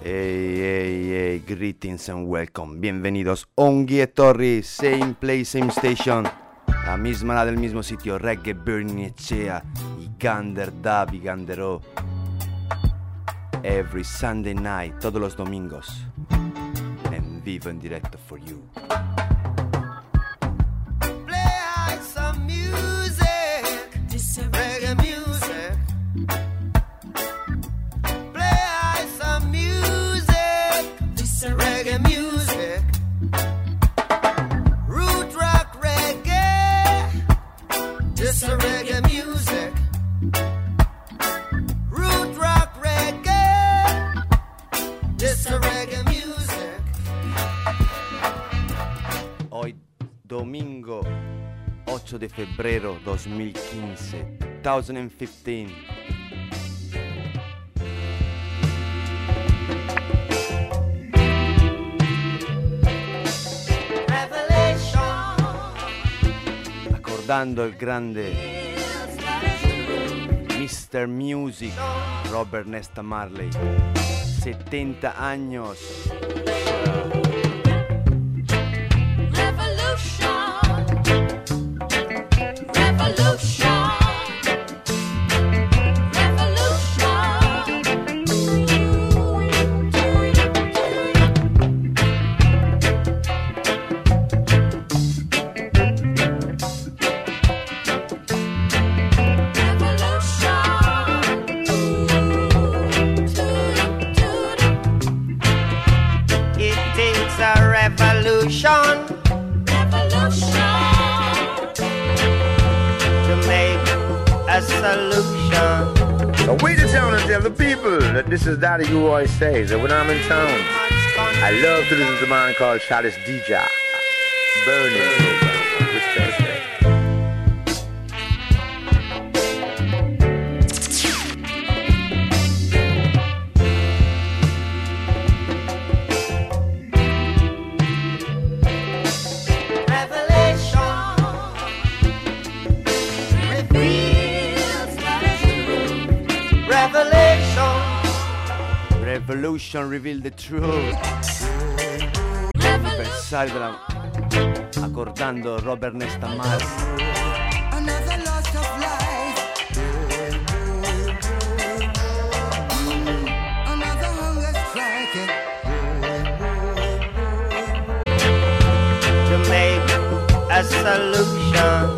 Hey, hey, hey, greetings and welcome. Bienvenidos. Ongi e Torri, same place, same station. La misma la del mismo sitio, Reggae Burning Echea, y Gander Dub y. Every Sunday night, todos los domingos. En vivo, en directo for you. Play some music. Febrero 2015, 2015. Revelation. Accordando il grande Mr. Music Robert Nesta Marley 70 años this is Daddy who always says that when I'm in town, I love to listen to man called Chalice DJ. Burning. Revolution Reveal the Truth Anniversario della accordando Robert Nesta Marley Another loss of life. Mm. Another hunger strike. to make a solution.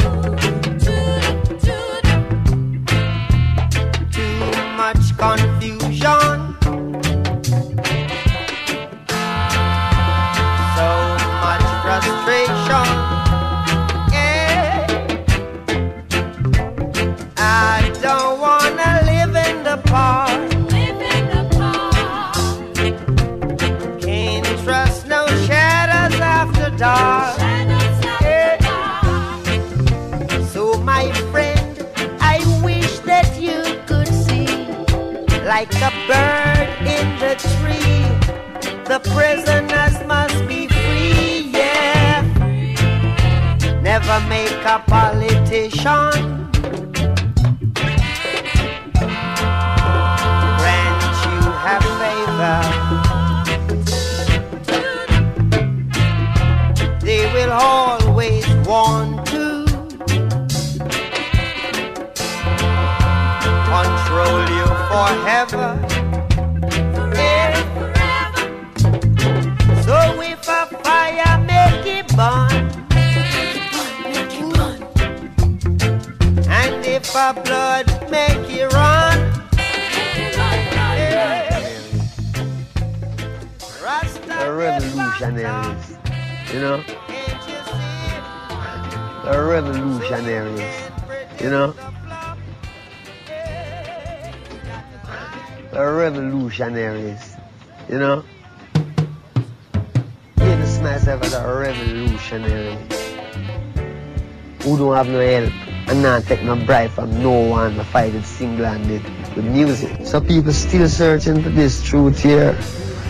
It single-handed with music. So people still searching for this truth here,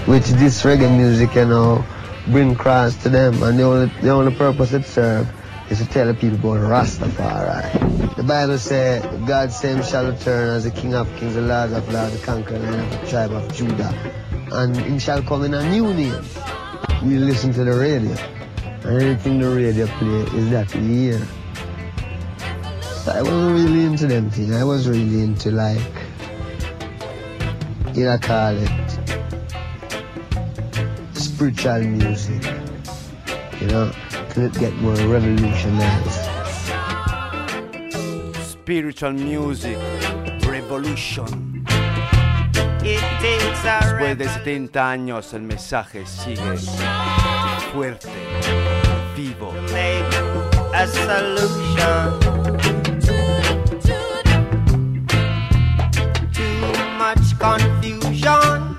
which this reggae music, you know, bring cross to them. And the only, the only purpose it serves is to tell the people about Rastafari. The Bible says, God same shall return as the King of kings, the Lord of lords, the conqueror of the tribe of Judah. and him shall come in a new name. We listen to the radio. And anything the radio play is that we hear. So I wasn't really into them things. I was really into like, you know, call it spiritual music. You know, till it get more revolutionized. Spiritual music, revolution. It takes a Después de 70 años el mensaje sigue fuerte, vivo. make a solution. Confusion.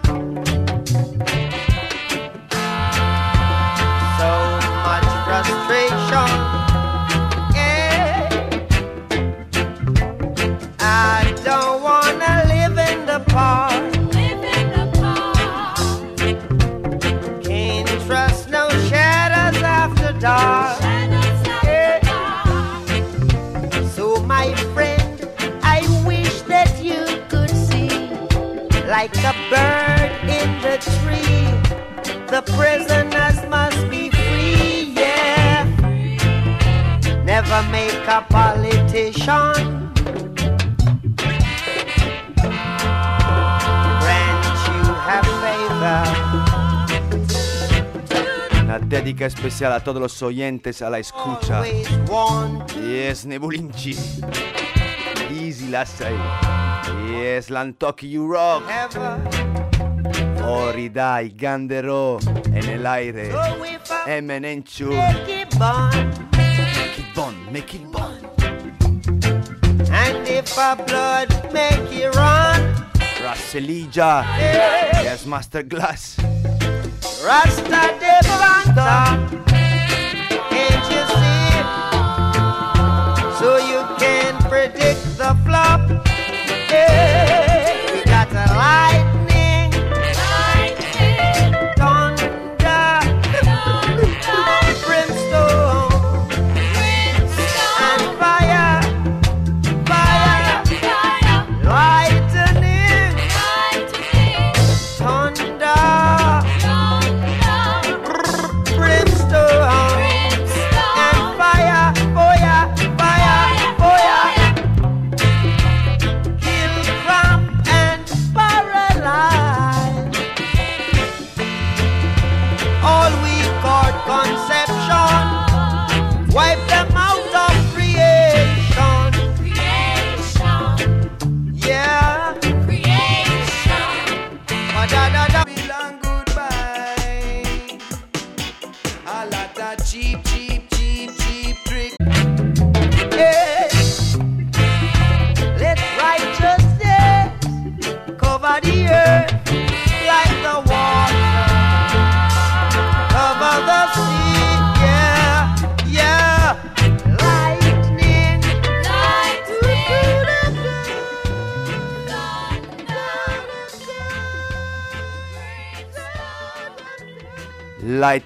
Dedica especial a todos los oyentes a la escucha. Always want Yes, Nebulinci. Easy Lassai. Yes, Lantoki You Rock. Oridai, Gandero. En el aire. Emenenchu. make it born, Make it bon, make it bon. and if a blood make it run, Raselija. yeah. Yes, Master Glass. Rasta de Banta. Can't you see? So you can predict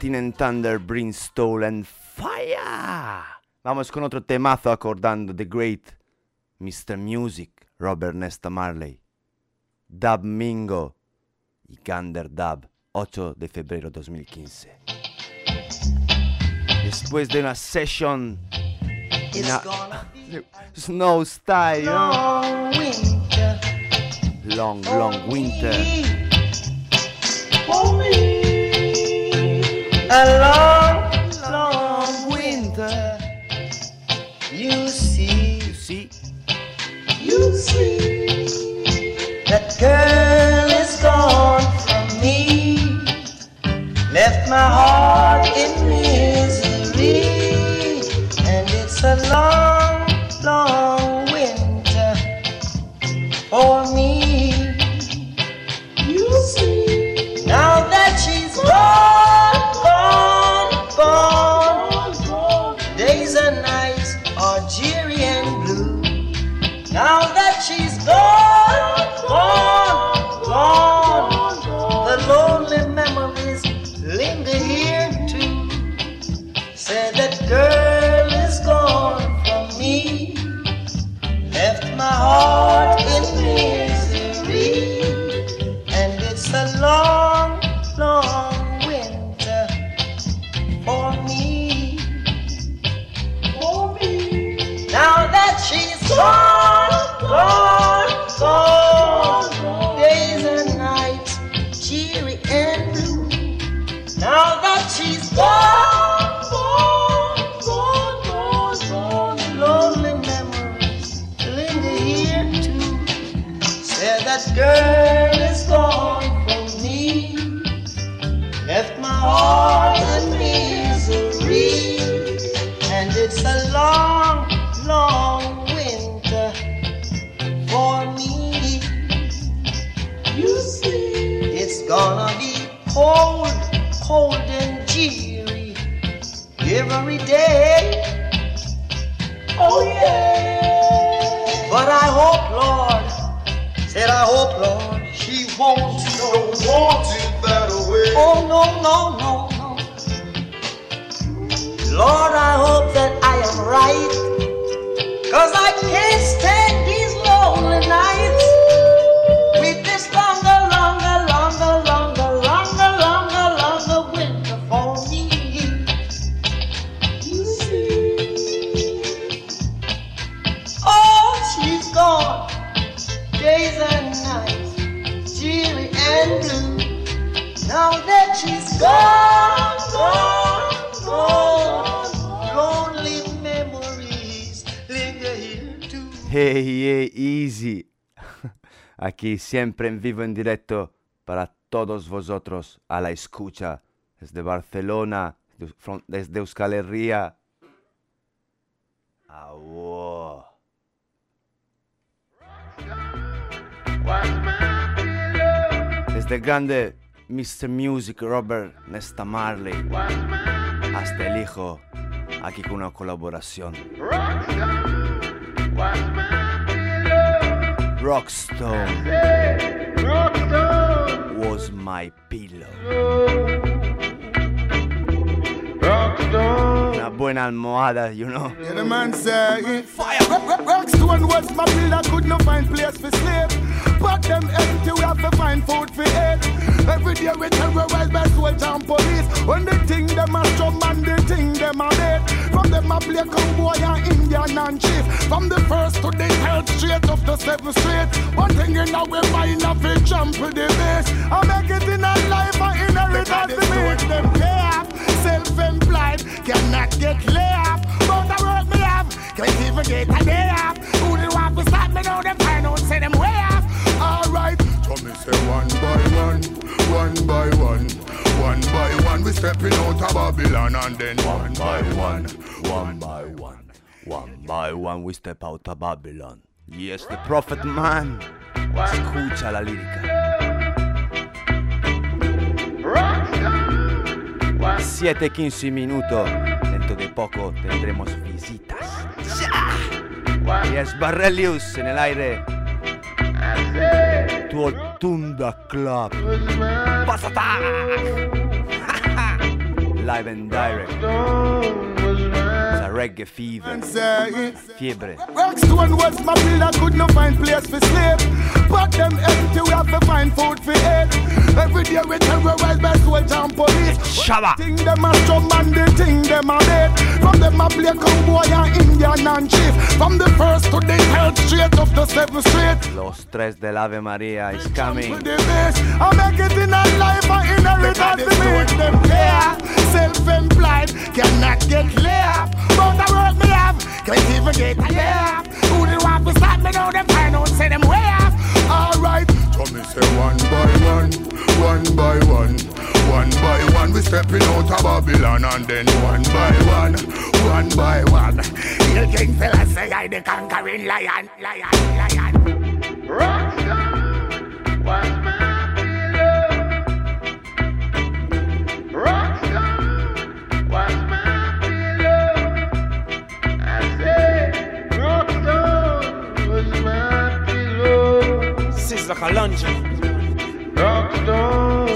Lightning and Thunder, Brimstone and Fire. Vamos con otro temazo acordando The Great Mr. Music, Robert Nesta Marley. Dub Mingo y Gander Dub, 8 de febrero 2015. Después de una session it's Na- gonna be Snow Style, ¿no? long winter. Long, long winter. A long, long winter. You see, You see? you see. That girl is gone from me. Left my heart in misery. And it's a long, long winter for me. Hey, hey, easy. Aquí siempre en vivo en directo para todos vosotros a la escucha desde Barcelona, desde Euskal Herria. Awo. Desde el grande Mr. Music Robert Nesta Marley hasta el hijo, aquí con una colaboración. Rockstone was my pillow. Rockstone. Una buena almohada, you know. Yeah, the man say Fire! Rockstone was my pillar, could not find place for sleep. But them empty, we have to find food for eat. Every day we terrorize by soldier and police. When they think them a strum and they think them a dead. From them a play cowboy and Indian and chief. From the first to the third straight of the seventh street. One thing in our mind of it jump to the base. I make it in a life, I inherit as the meat. Them off, self-employed, cannot get laid can't even get a day off. Who did want to stop me now? Them find out, say them way off. Alright, so me say one by one, one by one, one by one. We stepping out of Babylon and then one by one, one by one, one by one we step out of Babylon. Yes, the prophet man. Escucha la lírica. 7-15 minutos. Dentro de poco tendremos visitas. Yes, Barrelius nell'aire. Tuo Tunda Club. Passata! Live and direct. It's a reggae fever. and say. Fiebre. Rockstone was my pillar, could not find place for sleep. But them empty, we have to find food for eat. Every day we terrorize by soldier and police. Shabba. Think them a strum and they think them a dead. From them a play cowboy and Indian and chief. From the first to the third straight of the seventh street. Los tres del Ave María is coming. I make it in a life, I inherit as the meat. Them care, self-employed, cannot get laid. But the work me have, can't even get a off. Who did want to stop me now? Them find out, say them way off. Alright, so me say one by one, one by one, one by one. We stepping out of Babylon and then one by one, one by one. Hill King fella say I the conquering lion, lion, lion. Sizzla Kalonji,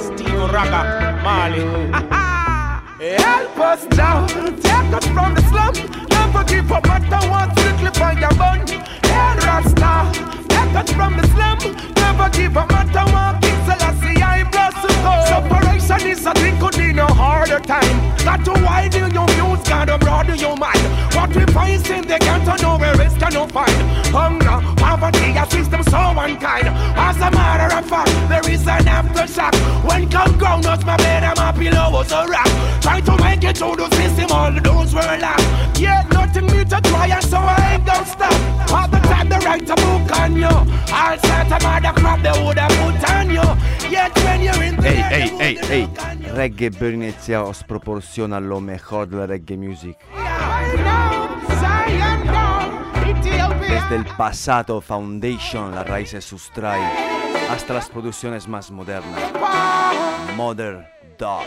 Steve Raga, Marley. Eh. Help us now, take us from the slum. Never give up, matter what, strictly for your bun. Hail Rasta, take us from the slum. Never give up, matter what, King Selassie, I bless you. Separation is a thing, could be no harder time. Got to widen your views, gotta broaden your mind. What we find in the ghetto, nowhere else can no find. Hunger, poverty, a system so unkind. As a matter of fact, there is an aftershock. When come ground, not my bed and my pillow was a rock. Try to make it through the system, all the doors were locked. Yeah, nothing me to try, and so I ain't gonna stop. All the time, they write a book on you. All sorts of other crap they would have put on you. Yet when you're in Ey, there, ey, they ey, wouldn't ey. look on. Reggae Bernicea os proporciona lo mejor de la reggae music. del pasado, Foundation las raíces sustrae hasta las producciones más modernas. Mother Dog.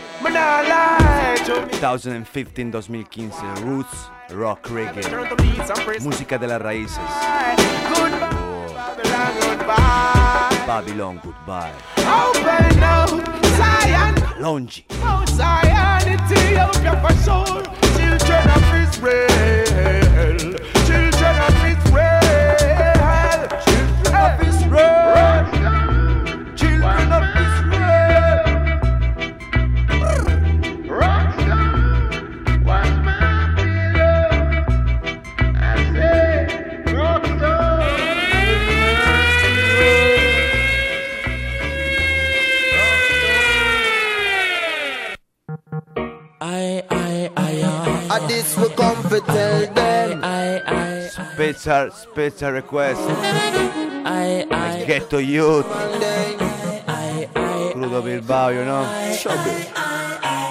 2015-2015, Roots, Rock Reggae. Música de las raíces. Oh. Babylon Goodbye. Longy. Children of this we come to tell them. I, I, Special, special request. I, I, Ghetto Youth. Monday. I, I, Crudo Bilbao, you know.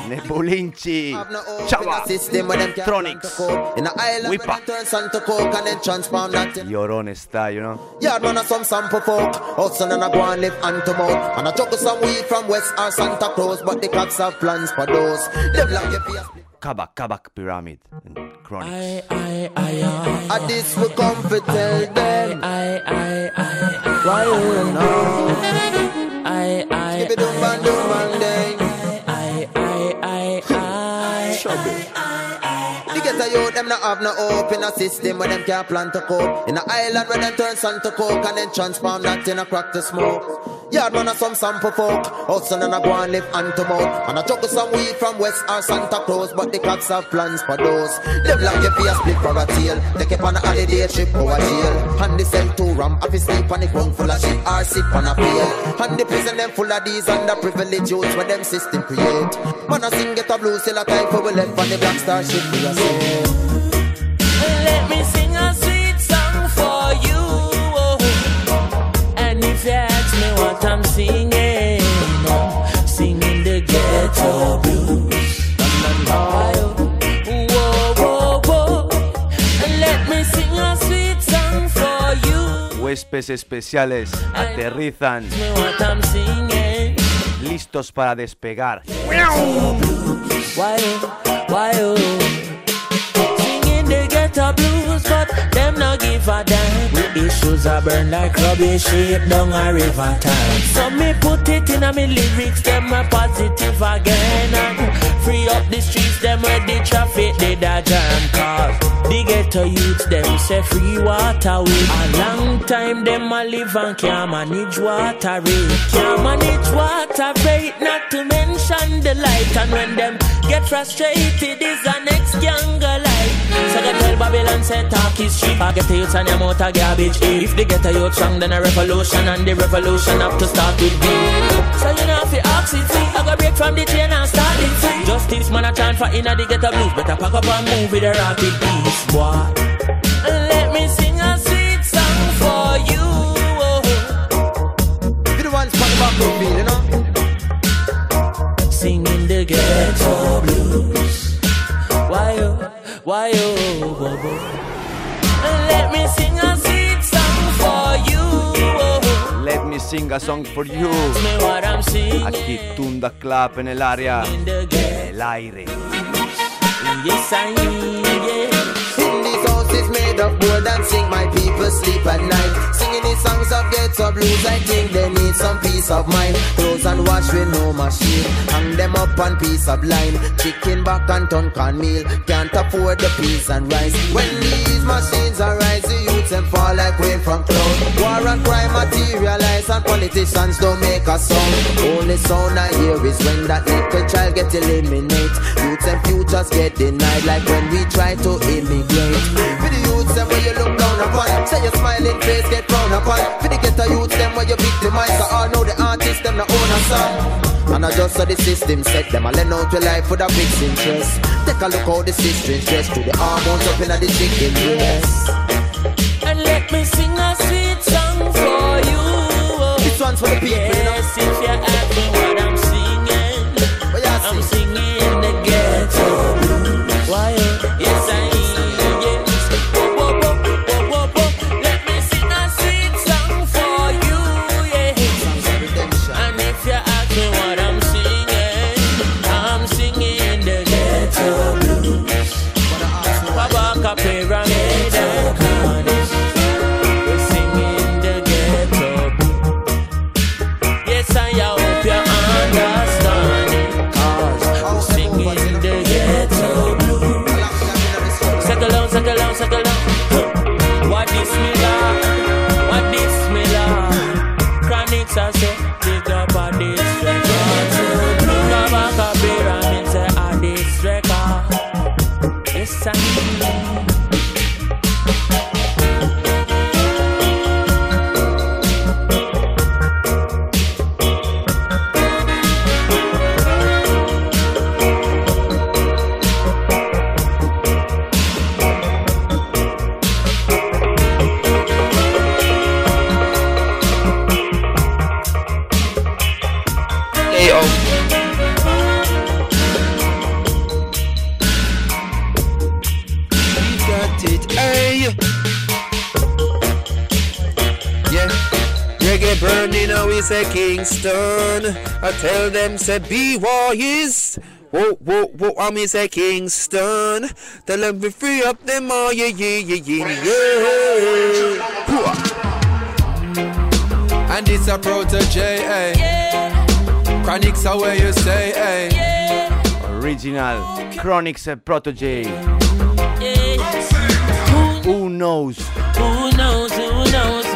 Nebulinci. Have Chava. in system where them can't Tronics. turn to coke. In a island Whipper. where them turn to coke and then transform that in Llorone style, you know. Yard man some sample folk Hudson and a go and live hand to mouth And a juggle some weed from West or Santa Claus But the cops have plans for those Them like your face Kabak, Kabaka Pyramid. and Chronixx. I, I, I, uh, At this we come to tell them I, I, I, Why you know I, I, Give it doom bang doom bang day I, them not have no hope In a system where them can't plan to cope. In a island where them turn sun to coke And then transform that in a crack to smoke. Yard man a some sample folk. Hudson and a go and live hand to mouth. And a juggle some weed from West or Santa Claus But the cops have plans for those. Them like your face split for a tail. Take up on a holiday trip over jail. And the cell to ram you sleep on the ground full of shit Or sit on a pail And the prison them full of these underprivileged youths Where them system create. Man a sing get a blues Still time for we left on the black star ship We a Huéspedes especiales aterrizan, Me what I'm singing. listos para despegar. Ghetto blues, but them no give a damn. The issues are burn like rubbish, shape down a river time. So me put it in a me lyrics, them a positive again. And free up the streets, them where the traffic did a jam. Cause the ghetto youths, them say free water with a long time, them a live and can't manage water rate. Can't manage water rate, not to mention the light. And when them get frustrated, is the next younger light. So they tell Babylon say talk is cheap. I get the youths and them out of garbage. If they get a youth strong, then a revolution, and the revolution have to start with me. So you know if you ask it I go break from the chain and start it free. Justice man a chant for inna the ghetto blues. Better pack up and move with the rapid peace, boy. Let me sing a sweet song for you. Be the ones from the back of me, you know Singing the ghetto blues. Why oh, oh, whoa. Let me sing a sweet song for you. Oh, oh. Let me sing a song for you. Tell me what I'm singing. Aquí Tunda Club en el área. In the ghetto, El aire. yes I yes. In these houses made of wood and sing my people sleep at night. Singing these songs of ghetto blues I think they need some peace of mind. Clothes and wash with no machine Hang them up on piece of line Chicken back and ton can meal Can't afford the peas and rice. When these machines arise The youths them fall like rain from cloud. War and crime materialize And politicians don't make a sound. Only sound I hear is when that little child get eliminated. Youths and futures get denied Like when we try to immigrate youths them where you look down upon. Say your smiling face get frowned upon. For the ghetto youths them where you victimize So all know the artists them the a song And I just saw the system set. Them I lend out your life for the fixed interest. Take a look how the system dress To the hormones up in the chicken breast them say be wise. Whoa, whoa, whoa, I me say Kingston. Tell them we free up them all, yeah, yeah, yeah, yeah, yeah. And it's a Protoje, eh? Chronixx are where you say, eh? Original Chronixx e Protoje. Who knows? Who knows, who knows, who knows?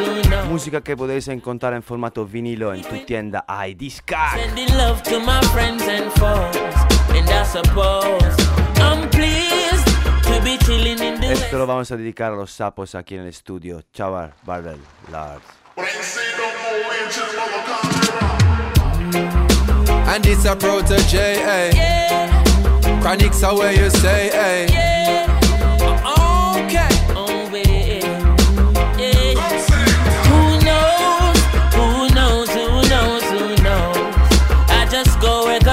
Musica che potete incontrare in formato vinilo in tutti enda ID Sky. Sending love to my friends and foes. And I suppose I'm pleased to be chilling in the Esto lo vamos a dedicar a los sapos aquí en el estudio. Chaval, Barbel, Lars. And it's a protege, eh? Chronics are where you say, eh? Okay.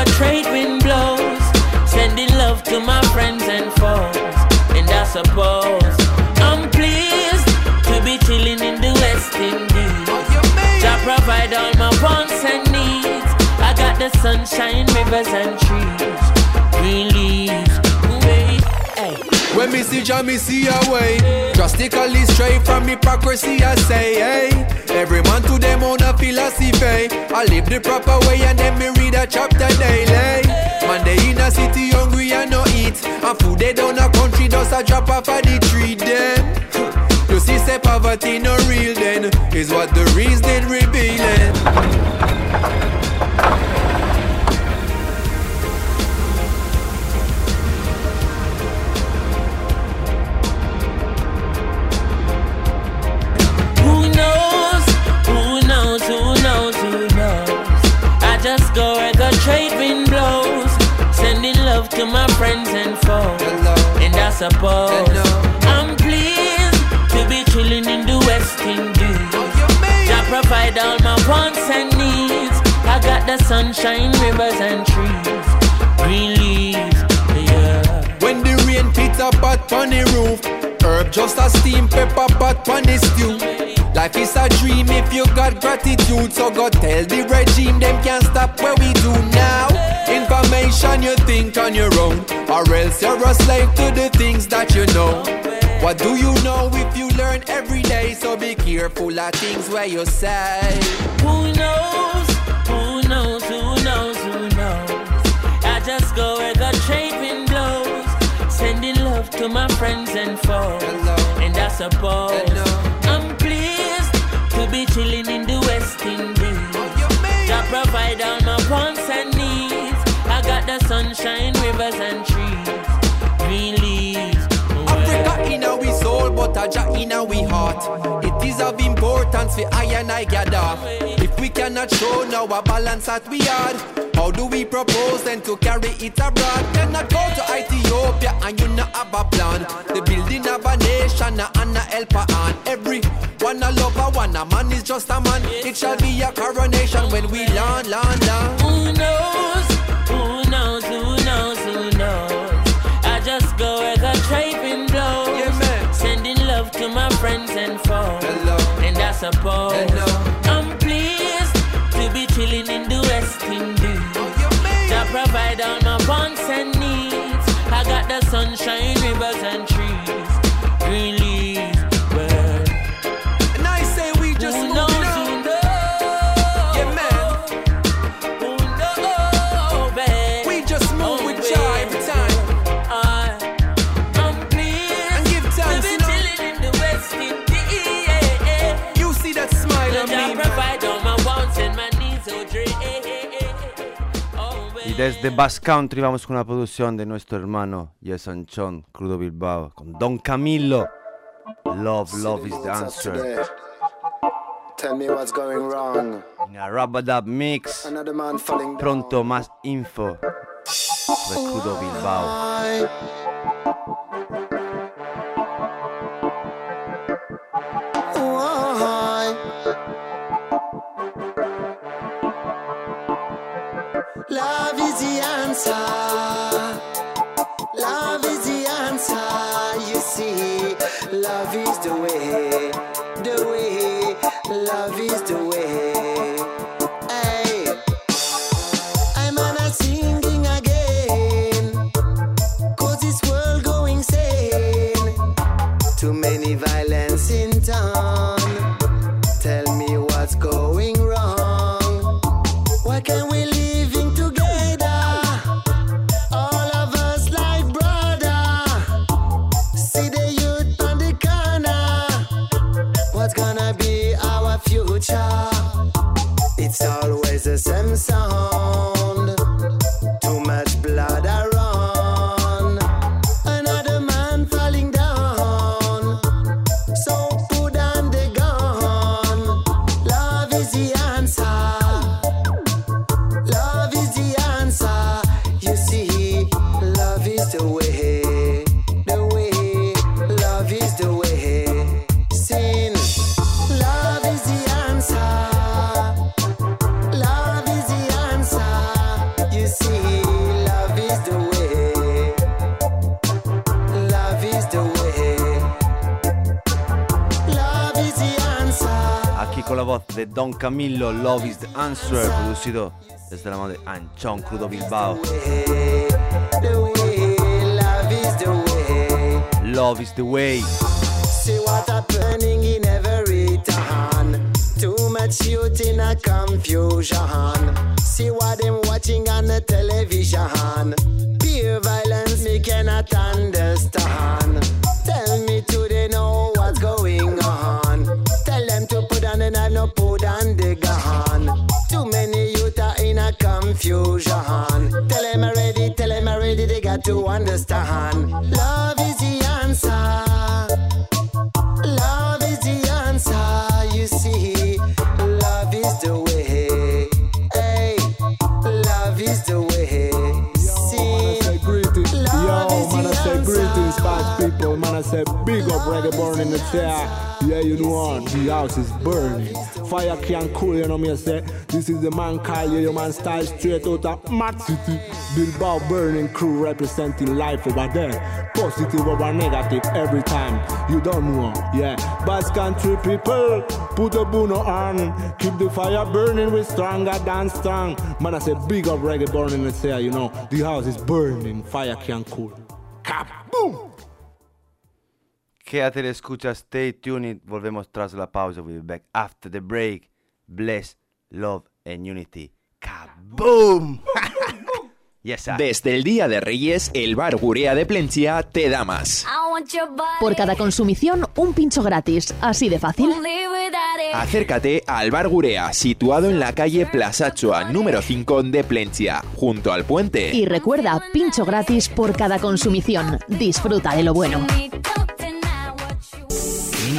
The trade wind blows, sending love to my friends and foes. And I suppose I'm pleased to be chilling in the West Indies. Jah provide all my wants and needs. I got the sunshine, rivers and trees, When me see Jah, me see a way. Drastically straight from hypocrisy, I say, hey. Every man to them own a philosophy. I live the proper way and then me read a chapter daily. Man, they in a city hungry and no eat. And food they down a country, just a drop off of the tree then. You see, say poverty no real then. Is what the reason revealing. To my friends and foes. And I suppose I'm pleased to be chilling in the West Indies. Oh, Jah provide all my wants and needs. I got the sunshine, rivers and trees, green leaves. Yeah. When the rain pitter pat on the roof, herb just a steam pepper pot on the stew. Life is a dream if you got gratitude, so go tell the regime them can't stop what we do now. Information you think on your own, or else you're a slave to the things that you know. What do you know if you learn every day? So be careful of things where you say. Who knows? Who knows? Who knows? Who knows? I just go where the trade wind blows, sending love to my friends and foes. And I suppose I'm pleased to be chilling in the West Indies. Jah provide all my wants and needs. Got the sunshine, rivers and trees, green leaves. Africa in our soul, but a Jah in our heart. It is of importance for I and I gather. If we cannot show now a balance that we are, how do we propose then to carry it abroad? Cannot go to Ethiopia and you not have a plan. The building of a nation and a helper on every one a lover, one a man is just a man. It shall be a coronation when we land, land, land. Friends and foes. And I suppose I'm pleased to be chilling in the West Indies. Jah provide all my wants and needs. I got the sunshine, rivers and Y desde Bass Country vamos con una producción de nuestro hermano Chon, Crudo Bilbao, con Don Camillo. Love, love is the answer. Tell me what's going wrong. In a Rabadab mix. Another man falling down. Pronto más info Crudo Bilbao. The Camillo, Love is the Answer, producido desde la mano de Anchón Crudo Bilbao. Love is the way. See what a burning in every town. Too much youth in a confusion. See what them watching on the television. Pure violence me cannot understand. Tell me they know what's going on? Tell them to put on the knife, no confusion. Tell them already, tell them already, they got to understand. Love is the answer. Reggae burn in the chair. Yeah, you know what? The house is burning. Fire can't cool, you know me I say. This is the man call you, your man style straight out of Mad City. Bilbao burning crew representing life over there. Positive over negative every time. You don't know, yeah. Bass country people, put a bono on. Keep the fire burning with stronger than strong. Man, I say big up reggae burning in the chair, you know. The house is burning, fire can't cool. Kaboom! Quédate, escucha, stay tuned. Volvemos tras la pausa. We'll be back after the break. Bless, love and unity. Kaboom! yes. Desde el Día de Reyes, el Bar Gurea de Plencia te da más. Por cada consumición, un pincho gratis. Así de fácil. Acércate al Bar Gurea, situado en la calle Plazachoa, número 5 de Plencia, junto al puente. Y recuerda, pincho gratis por cada consumición. Disfruta de lo bueno.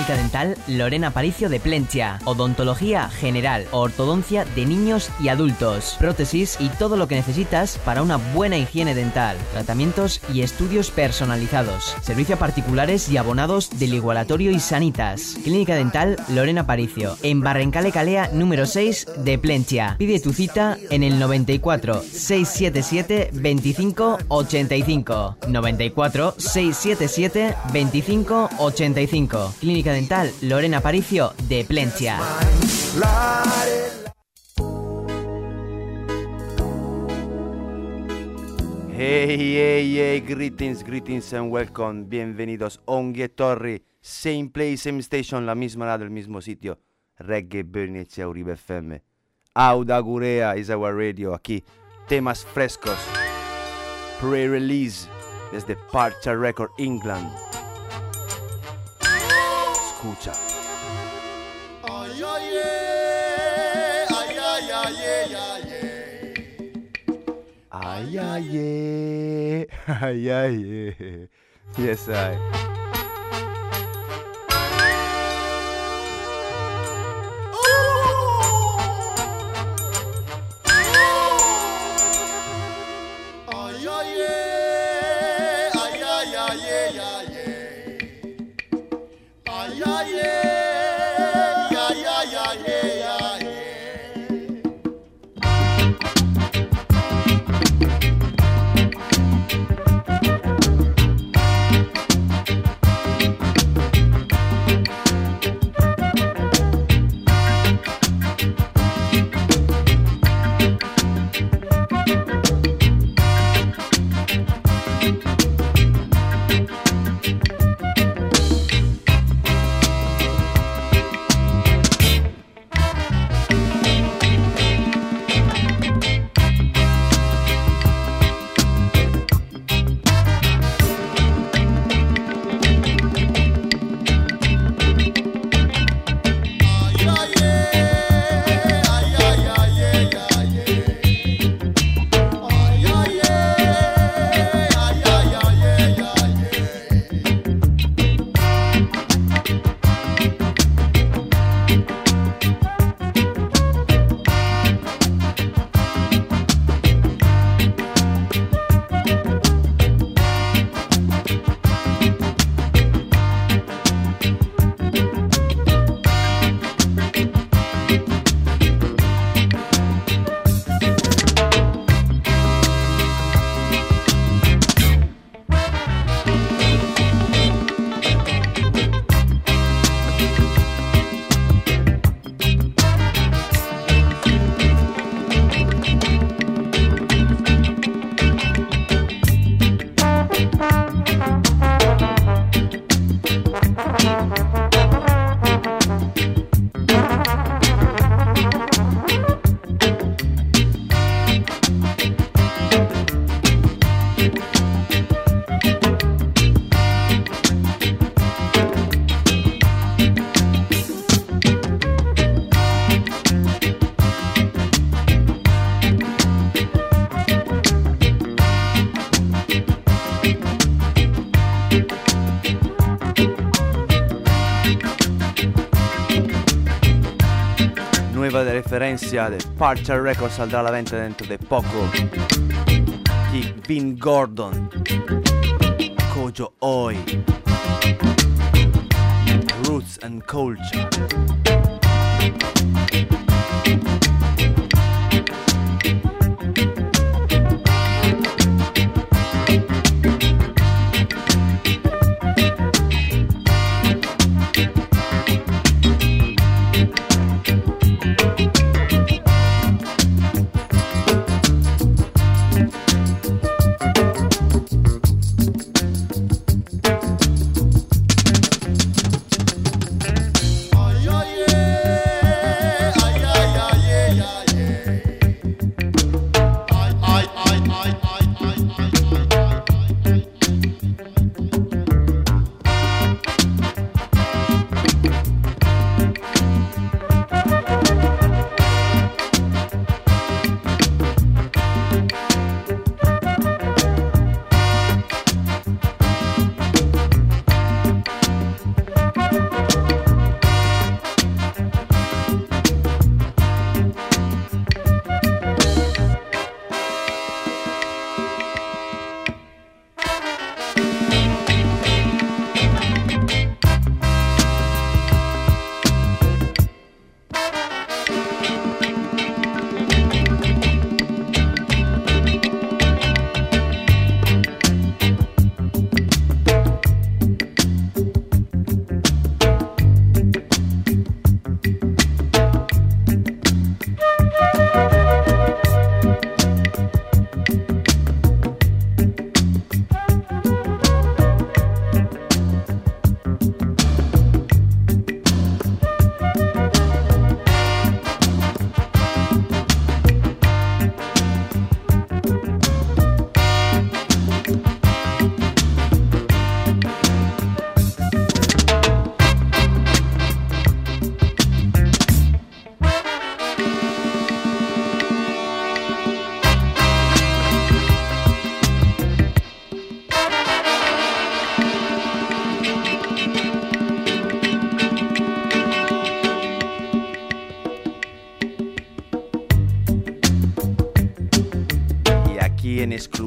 Clínica Dental Lorena Paricio de Plencia. Odontología general, ortodoncia de niños y adultos, prótesis y todo lo que necesitas para una buena higiene dental, tratamientos y estudios personalizados, servicio a particulares y abonados del Igualatorio y Sanitas. Clínica Dental Lorena Paricio, en Barrencale Calea número 6 de Plencia. Pide tu cita en el 94 677 25 85. 94 677 25 85. Clínica Lorena Paricio de Plencia. Hey, hey, hey, greetings, greetings and welcome. Bienvenidos, Ongue Torri. Same place, same station, la misma radio, el mismo sitio. Reggae Bernice Uribe FM. Auda Gurea is our radio aquí. Temas frescos. Pre-release desde Parcha Record England. Escucha. Ay, ay, eh, ay, ay, ay, eh, ay, eh. Ay, ay, eh. Ay, ay, eh. Yes, I. Ay, Di referenza del Partial Records andrà alla venta dentro di poco. Di Vin Gordon. Kojo Oi. Roots and Culture.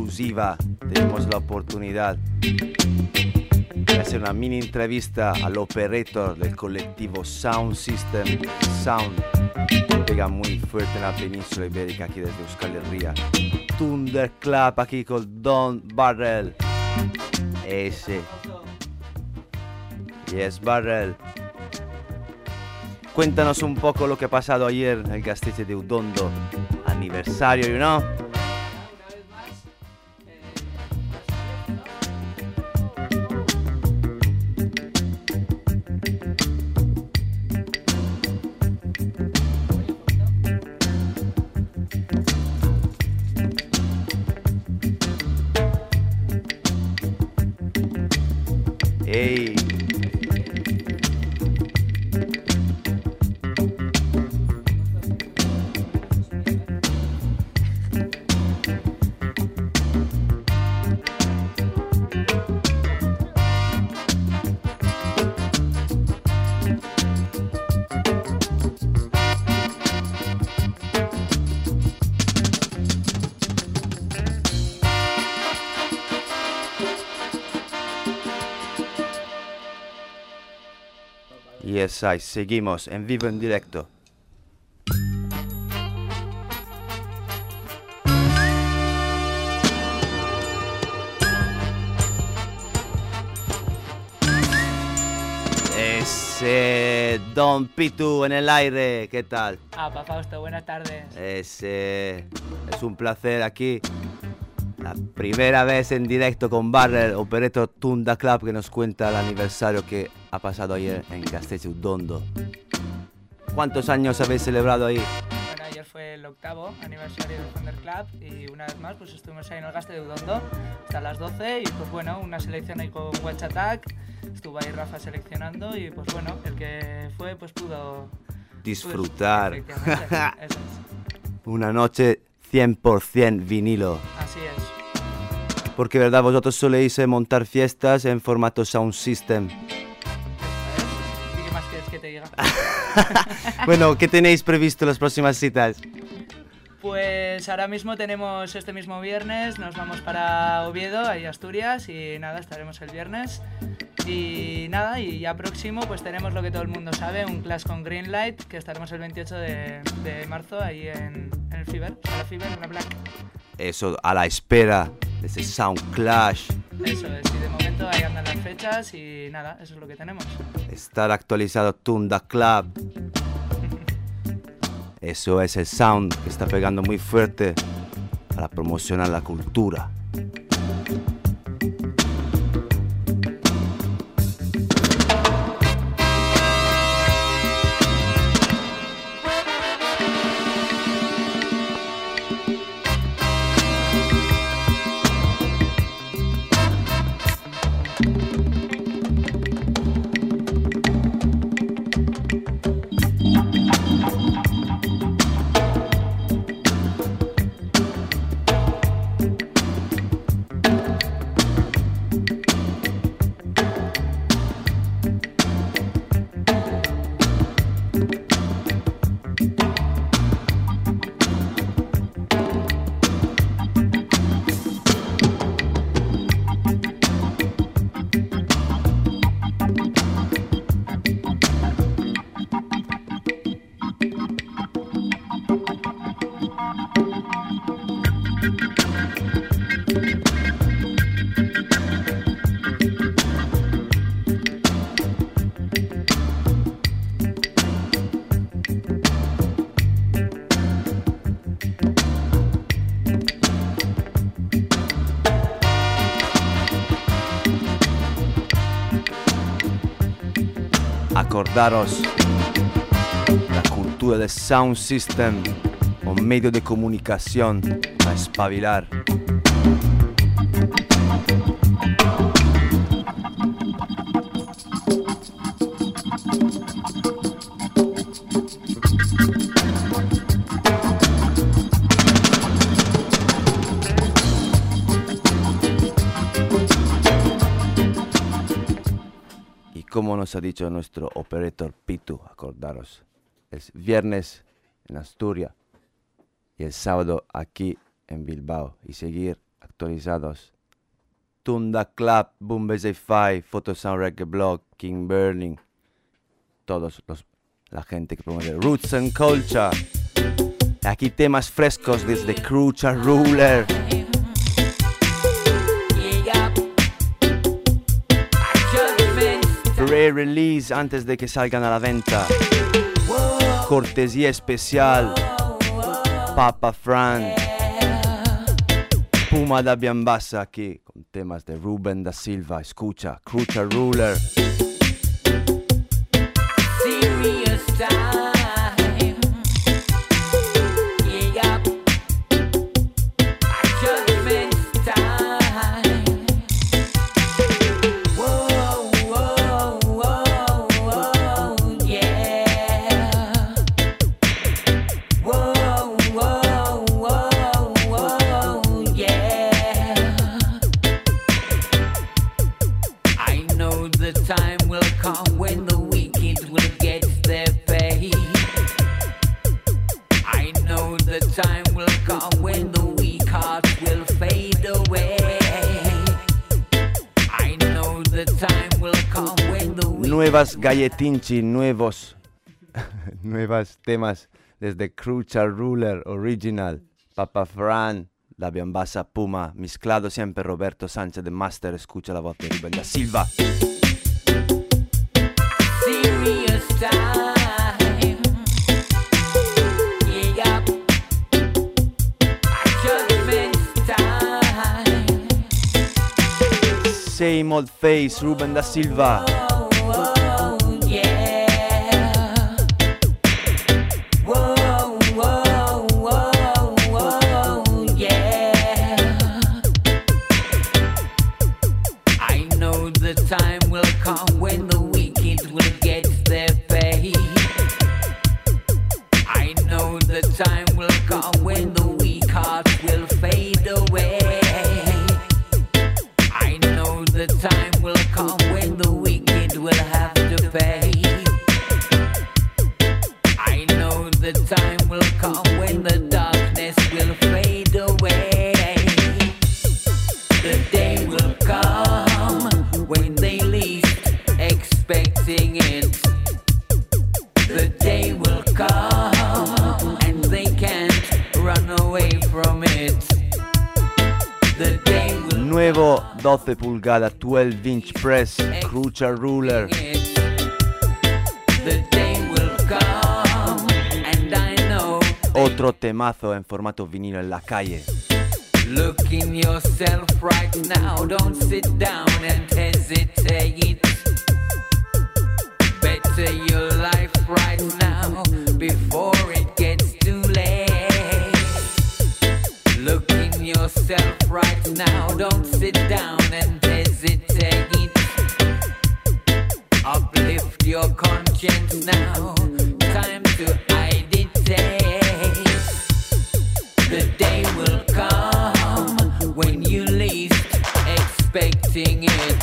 Exclusiva tenemos la oportunidad de hacer una mini entrevista al operator del colectivo Sound System Sound. que Pega muy fuerte en la península ibérica aquí desde Euskal Herria. Thunder Club aquí con Don Barrel. Ese. Yes, Barrel. Cuéntanos un poco lo que ha pasado ayer en el Gasteiz de Udondo. Aniversario, you know? Yes, I. Seguimos en vivo en directo. Ese Don Pitu en el aire, ¿qué tal? Ah, pa Fausto, buenas tardes. Ese es un placer aquí. La primera vez en directo con Barrel, Operator Tunda Club, que nos cuenta el aniversario que ha pasado ayer en Castell Udondo. ¿Cuántos años habéis celebrado ahí? Bueno, ayer fue el octavo aniversario del Thunder Club y una vez más pues estuvimos ahí en el gaste de Udondo hasta las 12 y pues bueno, una selección ahí con Watch Attack, estuvo ahí Rafa seleccionando y pues bueno, el que fue pues pudo... Disfrutar. Efectivamente, eso es. Una noche 100% vinilo. Así es. Porque, ¿verdad? Vosotros soléis eh, montar fiestas en formato sound system. bueno, ¿qué tenéis previsto las próximas citas? Pues ahora mismo tenemos este mismo viernes, nos vamos para Oviedo, ahí Asturias, y nada, estaremos el viernes. Y nada, y ya próximo pues tenemos lo que todo el mundo sabe, un class con Greenlight, que estaremos el 28 de, de marzo ahí en, en el Fever, a la Fever, en la Black. Eso, a la espera de ese Sound Clash. Eso es, y de momento ahí andan las fechas y nada, eso es lo que tenemos. Estar actualizado Tunda Club. Eso es el sound que está pegando muy fuerte para promocionar la cultura. Acordaros, la cultura del sound system, un medio de comunicación para espabilar. Nos ha dicho nuestro operator Pitu, acordaros, es viernes en Asturias y el sábado aquí en Bilbao y seguir actualizados. Tunda Club, Boom Fi, Photo Sound Reggae Blog, King Burning, todos los la gente que promueve Roots and Culture. Aquí temas frescos desde Crucha Ruler. Pre-release antes de que salgan a la venta. Cortesía especial. Papa Fran. Puma da Biambassa aquí con temas de Ruben da Silva. Escucha, Crucha Ruler. Nuevas galletinchi, nuevos. nuevas temas desde Crucha Ruler Original. Papa Fran. La Biambassa Puma, mezclado siempre Roberto Sánchez de Master, escucha la voz de Ruben da Silva. Same old face, Ruben da Silva. Time will come when Press, Crucha Ruler. Otro temazo en formato vinilo en la calle. Look in yourself right now, don't sit down and hesitate. Better your life right now before it gets too late. Look in yourself right now, don't sit down and hesitate. Uplift your conscience now. Time to agitate. The day will come when you least expecting it.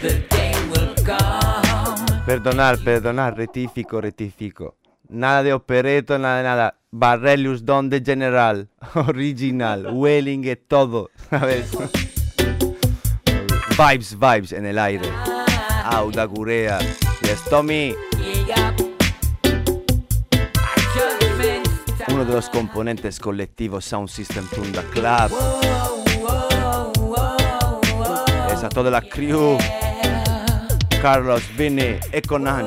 The day will come. Perdonar, perdonar, rectifico, rectifico. Nada de opereto, nada de nada. Barrelius Don de General, original, Welling, todo, ¿sabes? vibes, vibes en el aire auda gurea. Yes, Tommy. Uno de los componentes colectivos Sound System Tunda Club. Es a toda la crew. Carlos, Vini, Econan.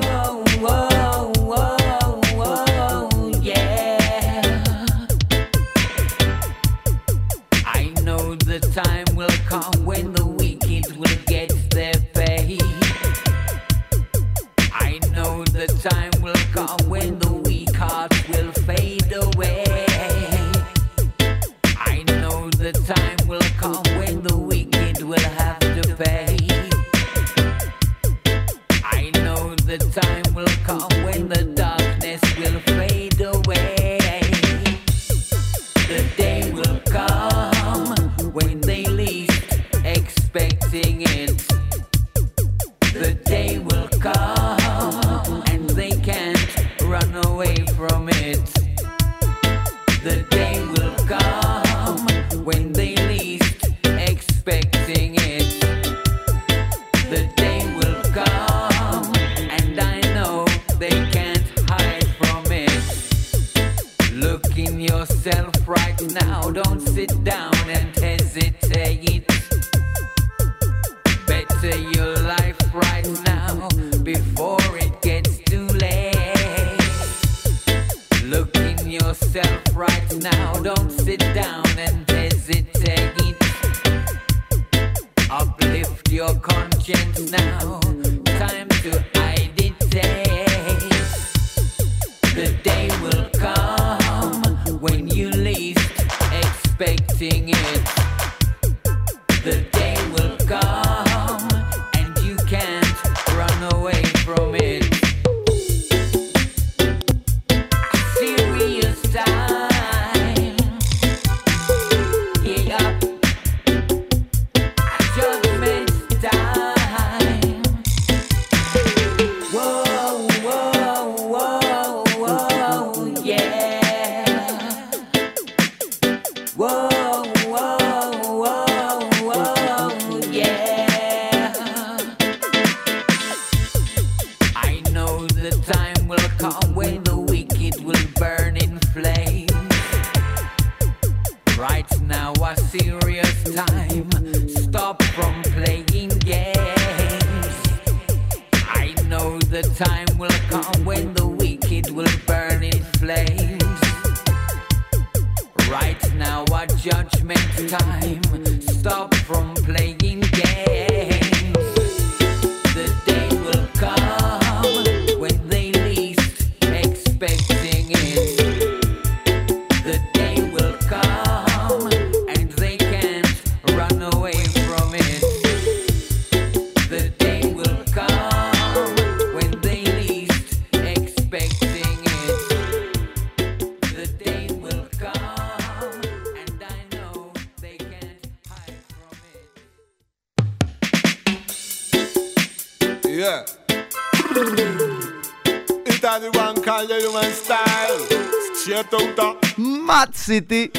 City.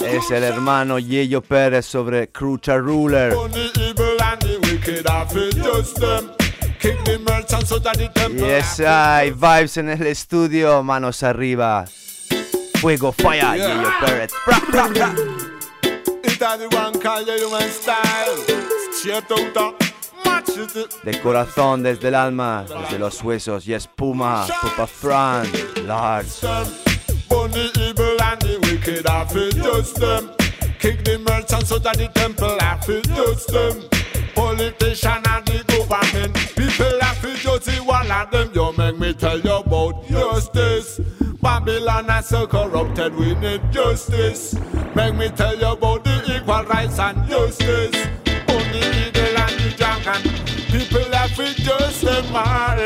Es el hermano Yeyo Pérez sobre Crucha Ruler. Yes, hay vibes en el estudio, manos arriba. Fuego, fire, yeah. Yeyo Pérez. Bra, bra, bra. Del corazón, desde el alma, desde los huesos, y espuma, Pupa Fran, them. Kick the merchants so the temple just them. Politician and the government, people just one of them. You make me tell you about justice. Babylon is so corrupted, we need justice. Make me tell you about the equal rights and justice. People I feel just them. ah,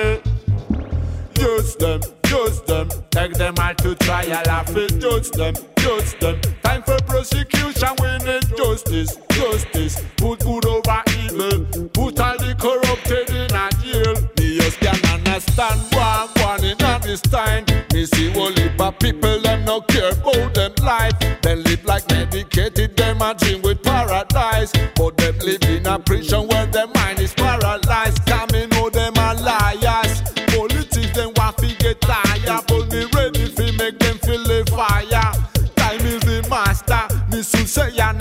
Just them, just them. Take them all to trial, I feel just them, just them. Time for prosecution, we need justice, justice. Put good over evil, put all the corrupted in a jail. Me just can understand one, one in this time. Me see whole heap people, them no care about them life. They live like medicated, them a dream with paradise. But them live in a prison where their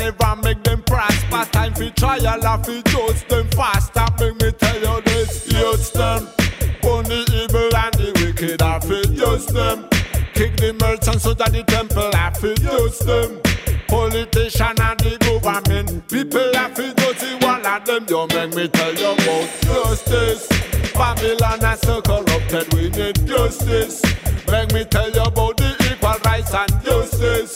never make them prosper. Time for trial, I fi judge them faster. Make me tell you this, judge them. Only evil and the wicked, I fi judge them. Kick the merchants so that the temple, I fi judge them. Politician and the government, people I fi the one of them. You make me tell you about justice. Babylon is so corrupted, we need justice. Make me tell you about the equal rights and justice.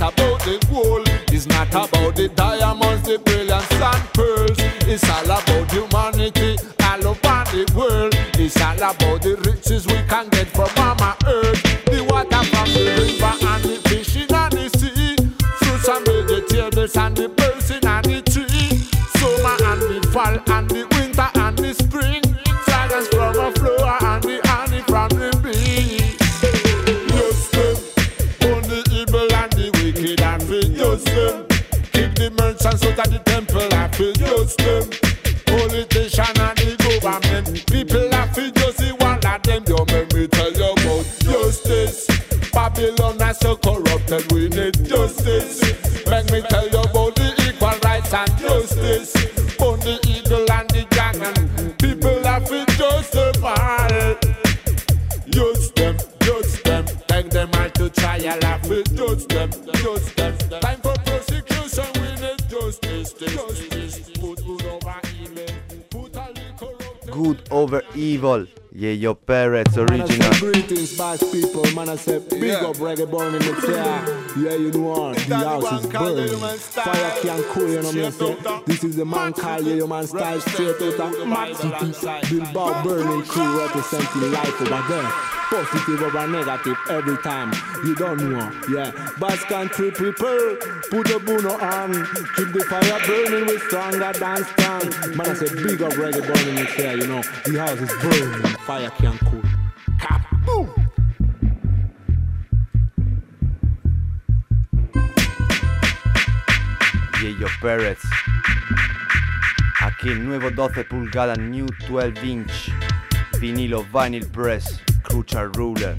Not about the gold, it's not about the diamonds, the brilliance and pearls. It's all about humanity all over the world. It's all about the riches we can get from Mama Earth. The water from the river and the fishing and the sea. Fruits and vegetables and the them. Politician and the government, people I feel just the one of them. You make me tell you about justice. Babylon is so corrupted, we need justice. Make me tell you about the equal rights and justice. On the eagle and the dragon, people have to just them all. Use them, use them, take them all to trial, judge them, judge them. Good over evil, yeah, yo Perez Man, I original. greetings, bad people. Man, I say big up reggae born in the chair. Yeah, you know what? The house is burning. Fire can cool, you know me say. This is the man called yeah, your man style straight out of Mad City. Bilbao burning crew representing life over there. Positive over negative every time. You don't know, yeah. Bass country prepare, put the bono on. Keep the fire burning with stronger than strong. Man, I say big up reggae born in chair, you know. The house is burning. Fire can't cool. Kaboom! Yeah, yo Perez. Aquí el nuevo 12 pulgadas New 12 inch vinilo vinyl press Ruler.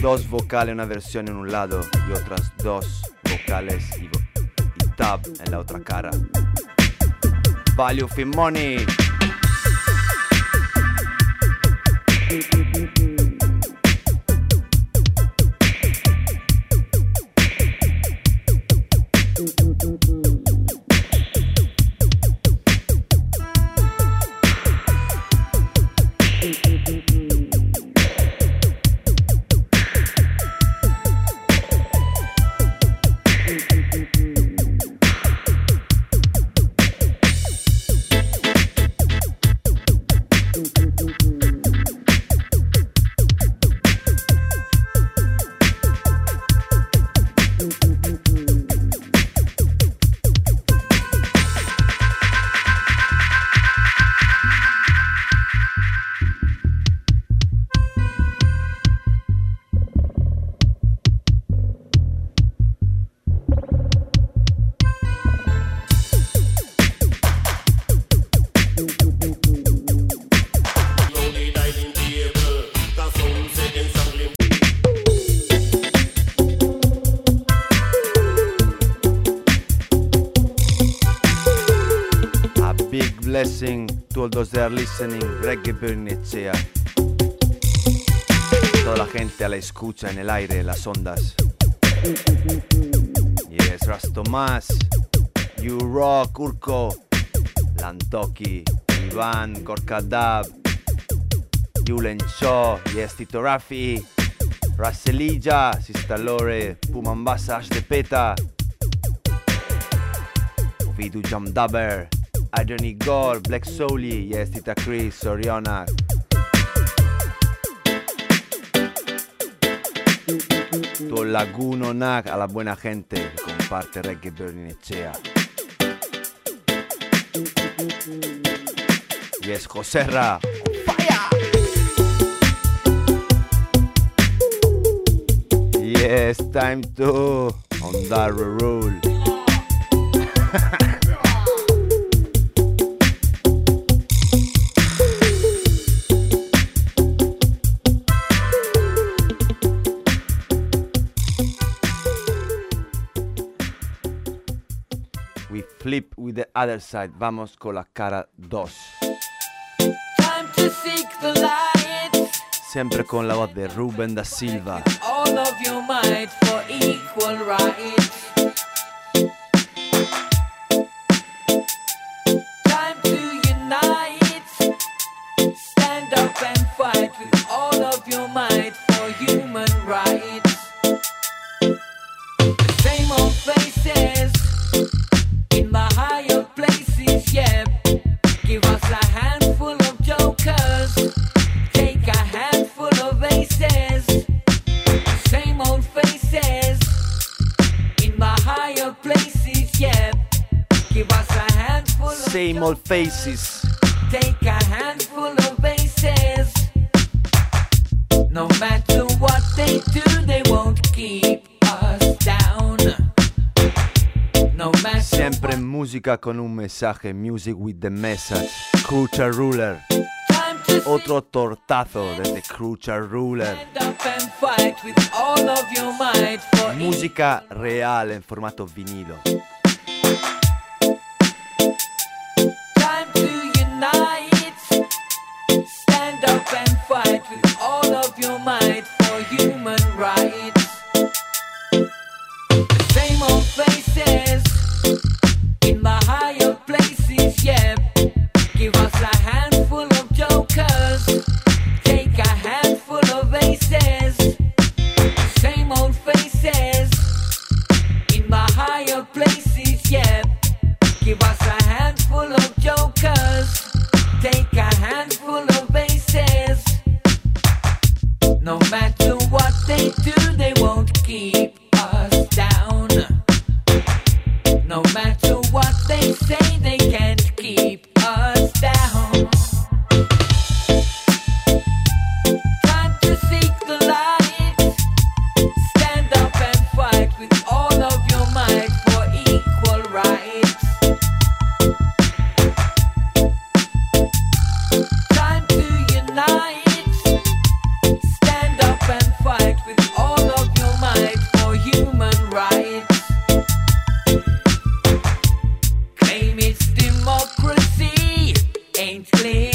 Dos vocales, una versión en un lado y otras dos vocales y, vo- y tab en la otra cara. Value for money. because they are listening Reggae Bernicea. Toda la gente a la escucha en el aire, las ondas. Yes, Rastomás, You Rock, Urco, Lantoki, Iván, Korkadab, Yulen Shaw, Yes, Tito Raffi, Raselilla, Sista Lore, Pumambasa, Ashtepeta, Vidu Jamdaber. Adonigol, Black Soli, yes, Tita Chris, Soriana. To Laguno Nac, a la buena gente con parte reggae Berninechea. Yes, Joserra. Fire! Yes, time to on that rule. the Other Side. Vamos con la cara 2. Sempre con la voce di Ruben da Silva. All of your might for equal rights. Shame All Faces. Take a handful of bases. No matter what they do, they won't keep us down. No matter Sempre musica con un mensaje, music with the message. Crucial Ruler. Otro tortazo desde Crucial Ruler. Música real en formato vinilo. it's clear.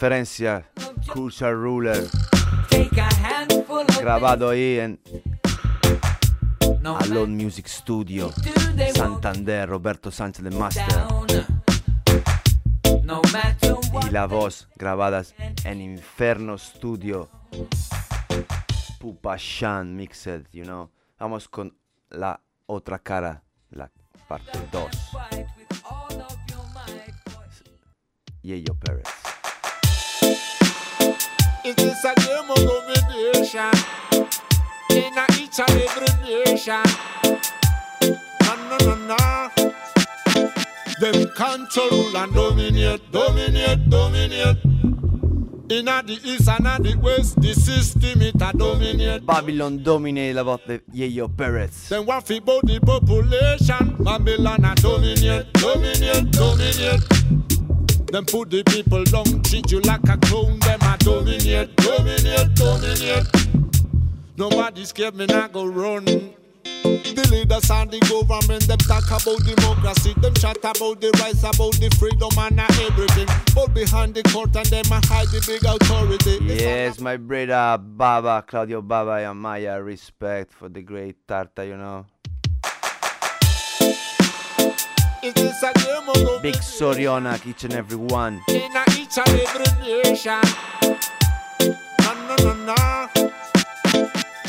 Referencia, Culture Ruler. Grabado ahí en Alone Music Studio, Santander, Roberto Sánchez de Master. Y la voz grabadas en Inferno Studio. Pupa Shan Mixed, you know. Vamos con la otra cara, la parte 2. Yeyo Pérez. It is a game of domination in a each and every nation. Na na na na. Them control and dominate, dominate, dominate. In the east and a the west, the system it a dominate. Babylon dominate voz de Yeyo Pérez. Then what about the population? Babylon a dominate, dominate, dominate. Them put the people down, treat you like a clown. Them dominate, dominate, dominate. Nobody scared me, not go run. The leaders and the government, them talk about democracy. Them chat about the rights, about the freedom and everything. But behind the curtain, them a hide the big authority. Yes, my brother Baba, Claudio Baba and Maya, respect for the great Tarta, you know. It is a game of domination. Big Sorionak, each and every one. in each and every nation. Na na na na.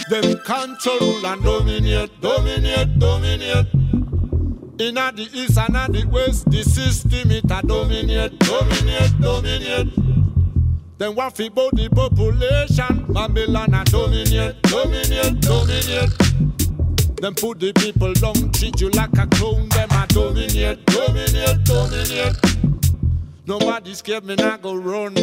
Them control and dominate, dominate, dominate. In a the east and a the west, the system it a dominate, dominate, dominate. Then what fi about the population? Babylon a dominate, dominate, dominate. Them put the people down, treat you like a clown. Them a dominate, dominate, dominate. Nobody scared me, not go run.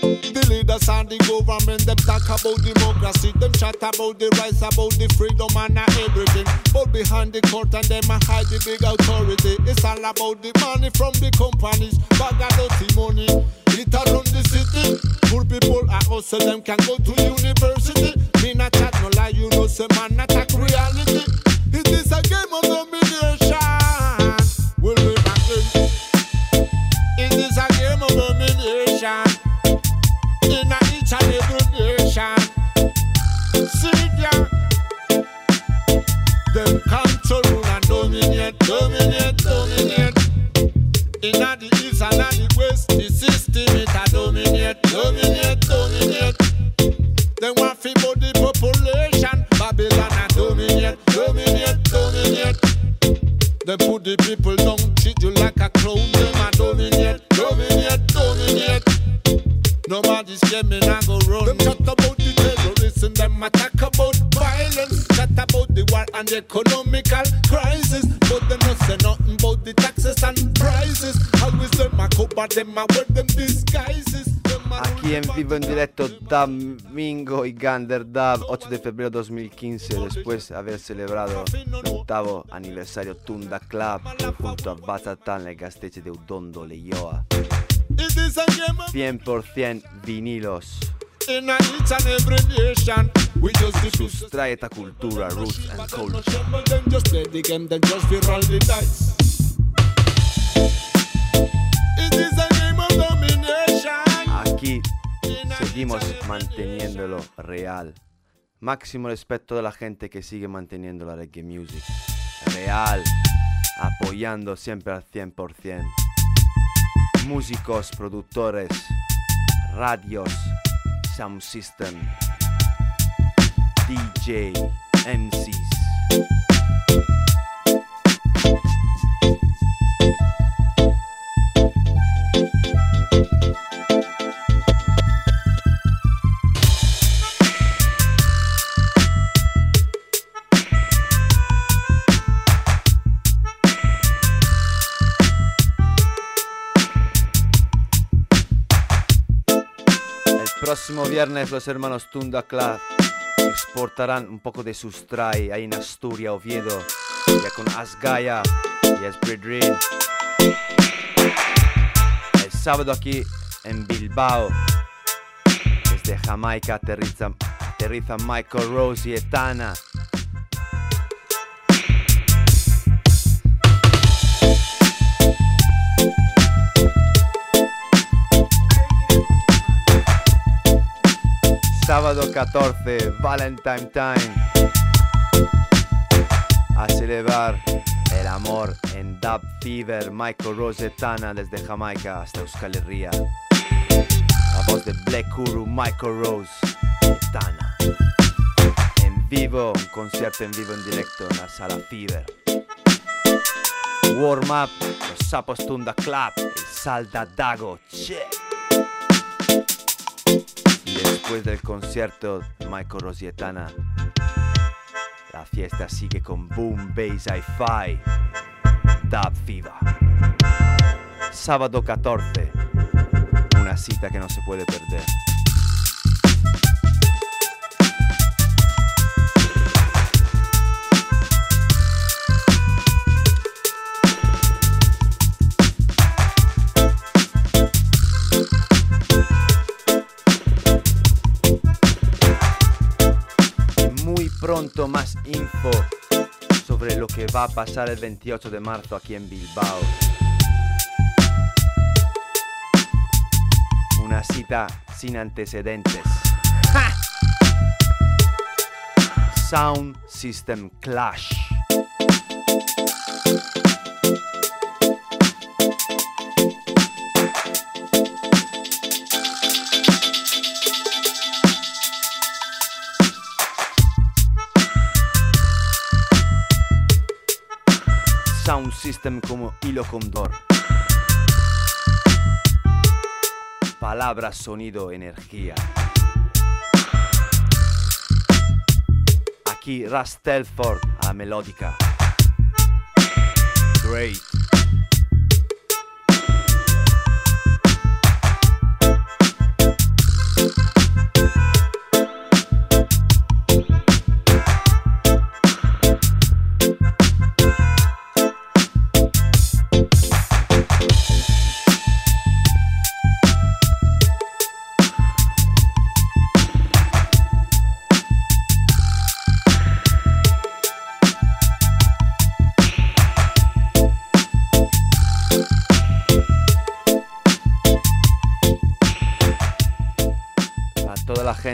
The leaders and the government, them talk about democracy. Them chat about the rights, about the freedom and everything. But behind the curtain, them a hide the big authority. It's all about the money from the companies. Bag of dirty money. It a run the city. Poor people are hustle, them can go to university. Me not chat no lie, you know, say man attack reality. It is a game of domination. Will we back in? It is a Them control and dominate, dominate, dominate. In the east and the west, the system it a dominate, dominate, dominate. Them want fi the population, Babylon a dominate, dominate, dominate. They put the people down, the economical crisis. But they say nothing about the taxes and prices. Always them a cover, them a wear them disguises. Them a Aquí en vivo en directo Domingo y Gander Dub 8 de febrero 2015 después de haber celebrado el octavo aniversario Tunda Club junto a Bazatan le Gasteiz de Udondo Leioa It is a game of 100% vinilos Trae esta cultura, roots and culture. Aquí seguimos manteniéndolo real. Máximo respeto de la gente que sigue manteniendo la reggae music. Real. Apoyando siempre al 100%. Músicos, productores, radios, sound system, DJ, MCs. Próximo viernes los hermanos Tunda Club exportarán un poco de sus try ahí en Asturias, Oviedo, ya con Asgaya y Esbridrin. El sábado aquí en Bilbao, desde Jamaica aterriza, aterriza Michael Rose y Etana. Sábado 14, Valentine Time. A celebrar el amor en Dub Fever, Michael Rosetana desde Jamaica hasta Euskal Herria. La voz de Black Guru, Michael Rose, Etana. En vivo, un concierto en vivo en directo en la sala Fever. Warm up, los sapos Tunda Club, el Salda Dago, che. Después del concierto, Michael Rosietana, la fiesta sigue con Boom Bass Hi-Fi, Dub Fever. Sábado 14, una cita que no se puede perder. Pronto más info sobre lo que va a pasar el 28 de marzo aquí en Bilbao. Una cita sin antecedentes. Sound System Clash. System como hilo condor. Palabra, sonido, energía. Aquí Rastelford a melódica. Great.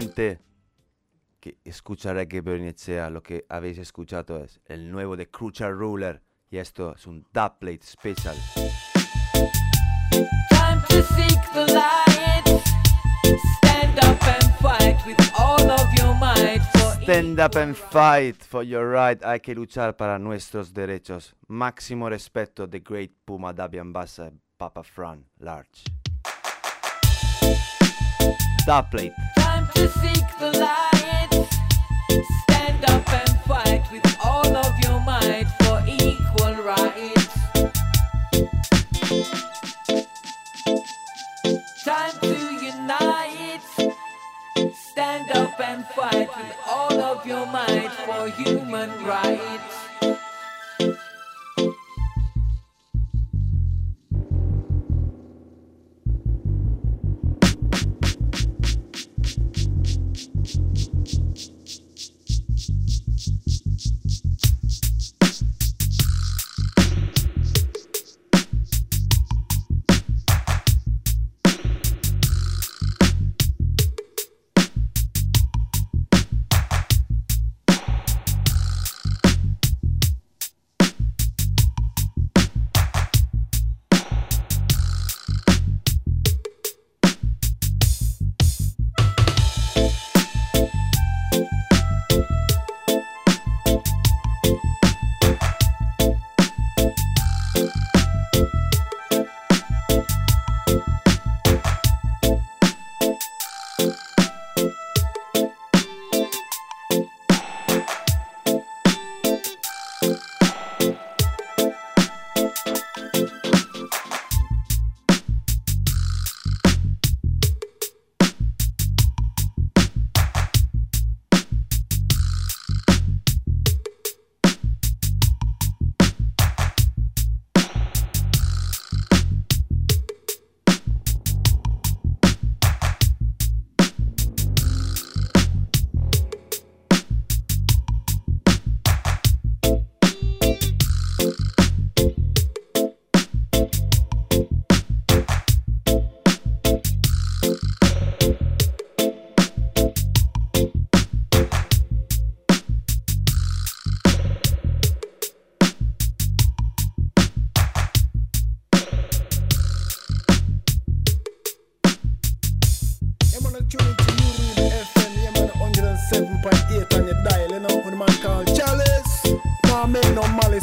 Gente que escucha Reggae Bernicea, lo que habéis escuchado es el nuevo de Crucial Ruler y esto es un dubplate special. Time to seek the light. Stand up and fight with all of your might. For Stand up and fight for your right. Hay que luchar para nuestros derechos. Máximo respeto de Great Puma Dabian Bassa Papa Fran Large. Dubplate. Time to seek the light. Stand up and fight with all of your might for equal rights. Time to unite. Stand up and fight with all of your might for human rights.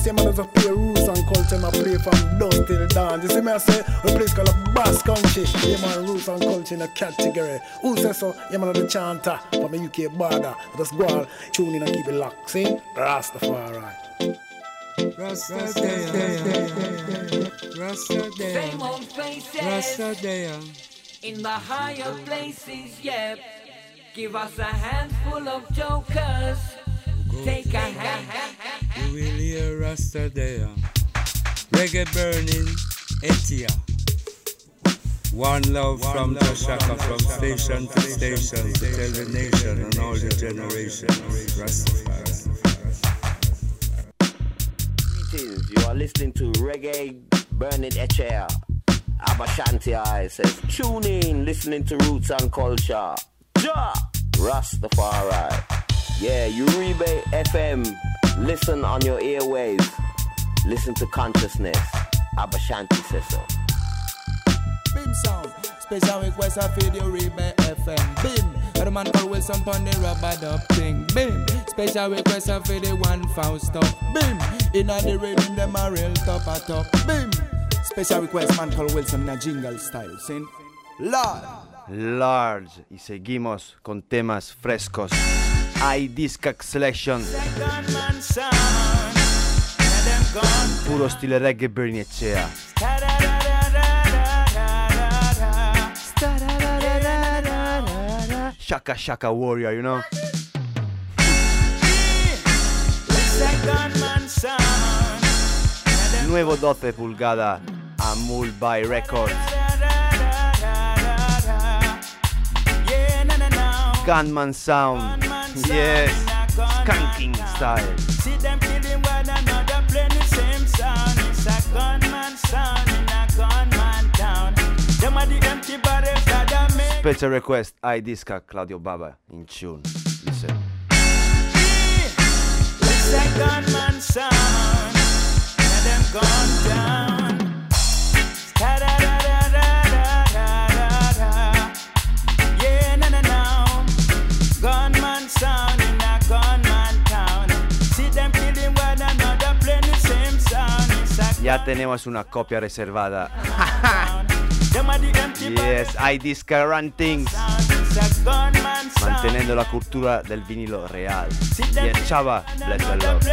No malice, man, does a play roots and culture, man, play from dusk till dawn. You see me, I say, a place called a Bass Country, yeah, man, roots and culture in a category. Who says so? Yeah, man, the chanter from the UK border. Just go on, tune in and keep it locked, see? Rastafari. Rasta Same old. In the higher places, yeah. Give us a handful of jokers. Take a hand. You will hear Rasta there. Reggae burning, Etia. One love from Toshaka, from station to station, to tell the nation and all the generations. Rastafari. Greetings, you are listening to Reggae Burning Echair. Aba Shanti-I says, tune in, listening to Roots and Culture. Ja! Rastafari. Yeah, Uribe FM. Listen on your airwaves. Listen to consciousness. Abashanti says so. Bim sound. Special request of video Uribe FM. Bim. A man called Wilson pon the rubber dub thing. Bim. Special request of the one Fausto. Bim. Inna the rhythm them a real top a top. Bim. Special request man called Wilson in a jingle style. Sin. Lord. Large. Y seguimos con temas frescos. iDiscac Selection. Puro stile reggae Bernicea. Shaka Shaka Warrior, you know? Nuevo 12 pulgada Amul by Records. Gunman Sound. Yes. Skanking style. See them killing one another, playing the same sound. It's a gunman sound in a gunman town. Them are the empty barrels that I make. Special request iDisca Claudio Baba in tune. Listen. It's a gunman sound. Let them gun down. Ya tenemos una copia reservada. yes, I discount things. Manteniendo la cultura del vinilo real. Yes, chava, bless the.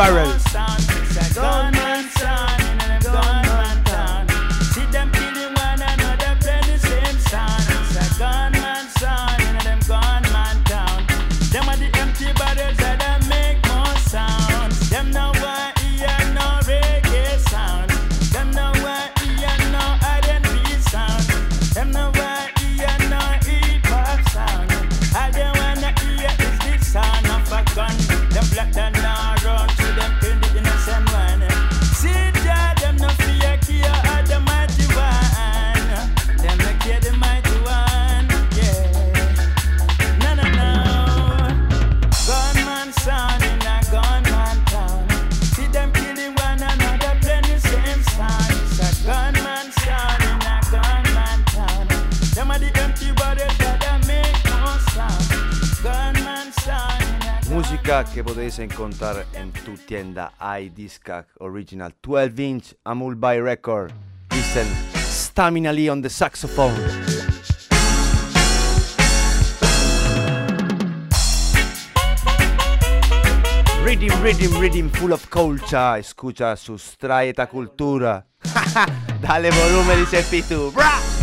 Barrel. Que podéis encontrar en tu tienda iDiscag Original 12 inch Amul by Record. Listen, Stamina Lee on the saxophone. Rhythm, rhythm, rhythm full of culture. Escucha, sustrae esta cultura. Dale volumen, dice Pitu. Bra!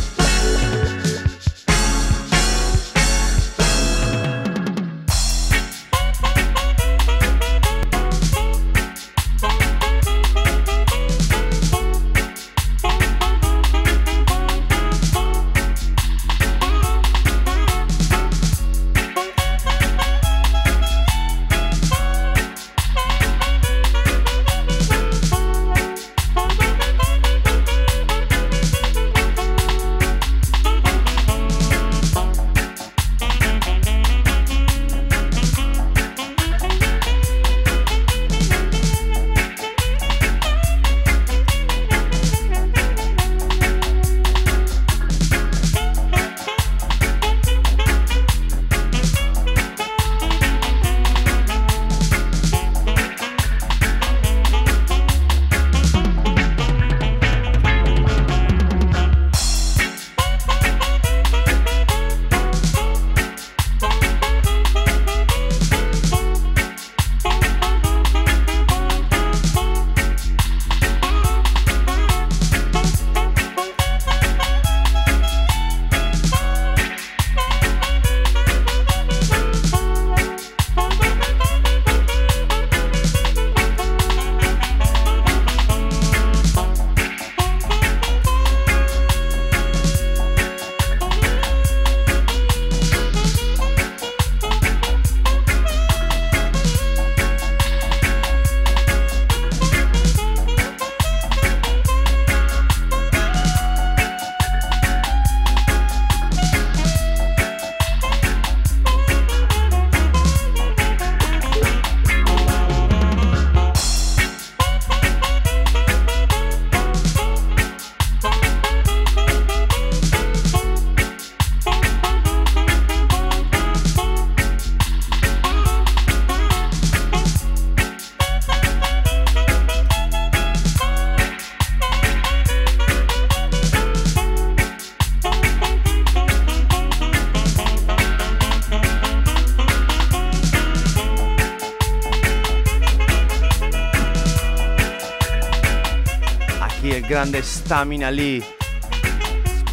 Grande Stamina Lee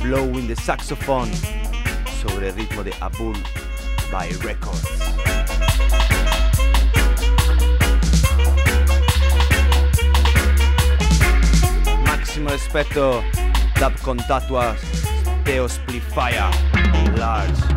blowing the saxophone sobre el ritmo de Abul by Records. Máximo respeto, dub con tatuas, Teo large.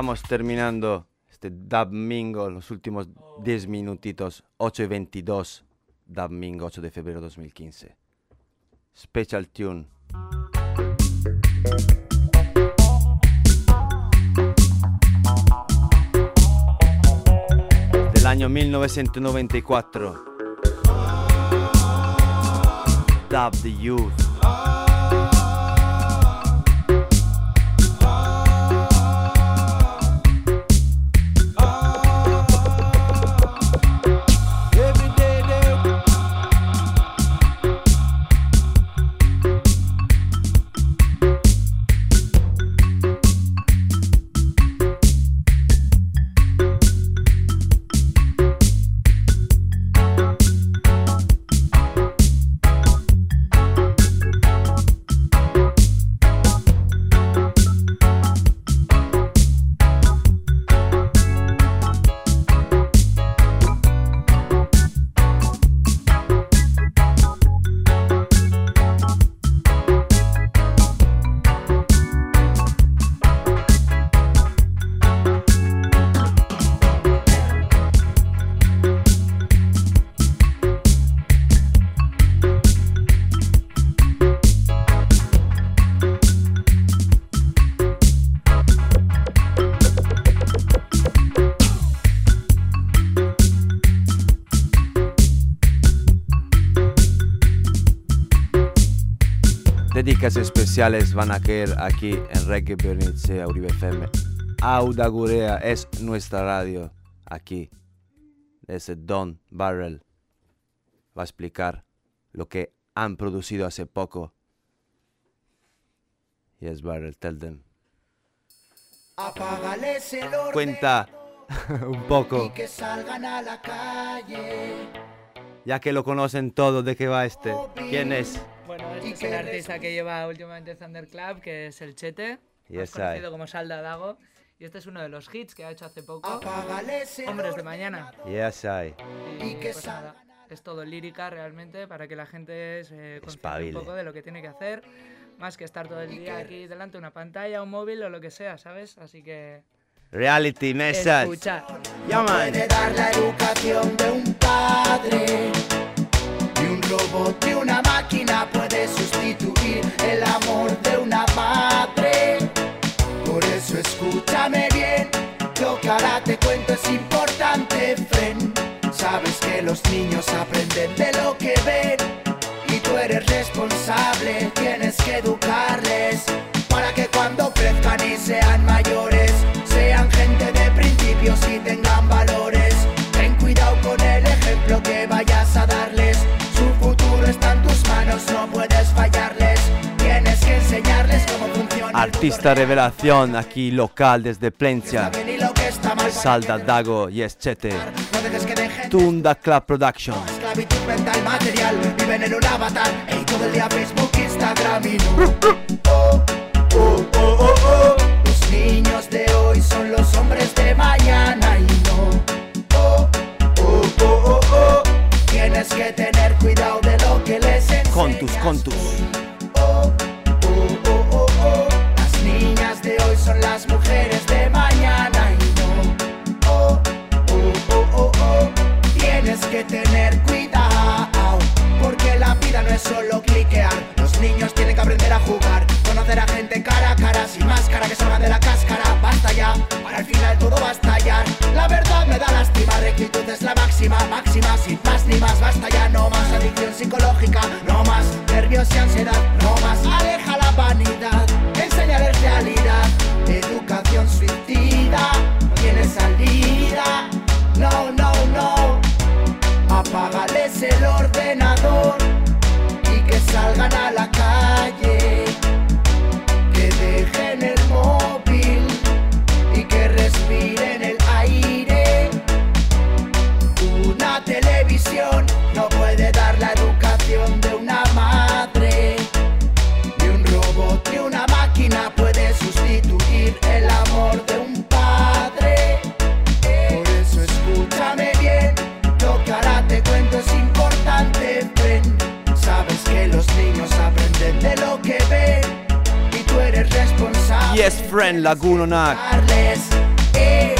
Vamos terminando este Dub Mingo, los últimos 10 minutitos, 8 y 22, Dub Mingo, 8 de febrero 2015. Special Tune. Del año 1994. Dub the Youth. Van a caer aquí en Reggae Bernice, Uribe FM. Auda Gurea es nuestra radio aquí. Ese Don Barrel va a explicar lo que han producido hace poco. Yes, Barrel, tell them. Apágales el orden Cuenta un poco, y que salgan a la calle. ya que lo conocen todos, de qué va este. ¿Quién es? Bueno, este es el artista que lleva últimamente Thunder Club, que es el Chete, más Yes, I. conocido como Salda Dago. Y este es uno de los hits que ha hecho hace poco. Hombres de mañana. Yes, I. Y pues nada, es todo lírica realmente para que la gente se Espabile. un poco de lo que tiene que hacer, más que estar todo el día aquí delante de una pantalla, un móvil o lo que sea, ¿sabes? Así que Reality message. escucha. Yeah, man. Puede dar la educación de un padre. Robot ni una máquina puede sustituir el amor de una madre. Por eso escúchame bien, lo que ahora te cuento es importante, friend. Sabes que los niños aprenden de lo que ven y tú eres responsable, tienes que educarles para que cuando crezcan y sean mayores sean gente de principios y tengan Artista revelación aquí local desde Plencia. Ni lo que está mal. Salda Dago, Yes Chete. No dejes que dejen Tunda Club Production. esclavitud mental material. Viven en un avatar. Y todo el día Facebook, Instagram y no. Oh, oh, oh, oh, oh. Los niños de hoy son los hombres de mañana y no. Oh, oh, oh, oh, oh. Tienes que tener cuidado Contus, contus. Oh, oh, oh. Las niñas de hoy son las mujeres de mañana y no. Tienes que tener cuidado, porque la vida no es solo cliquear. Los niños tienen que aprender a jugar, conocer a gente cara a cara, sin máscara que salgan de la cáscara. Basta ya, para el final todo va a estallar. La verdad me da lástima, rectitud es la máxima, máxima, sin más ni más. Basta ya, no más adicción psicológica, no más nervios y ansiedad, no más. Aleja la vanidad, enseñarles realidad, educación suicida, no tiene salida. No, no, no. Apágales el ordenador y que salgan a la calle. best friend lagunonak e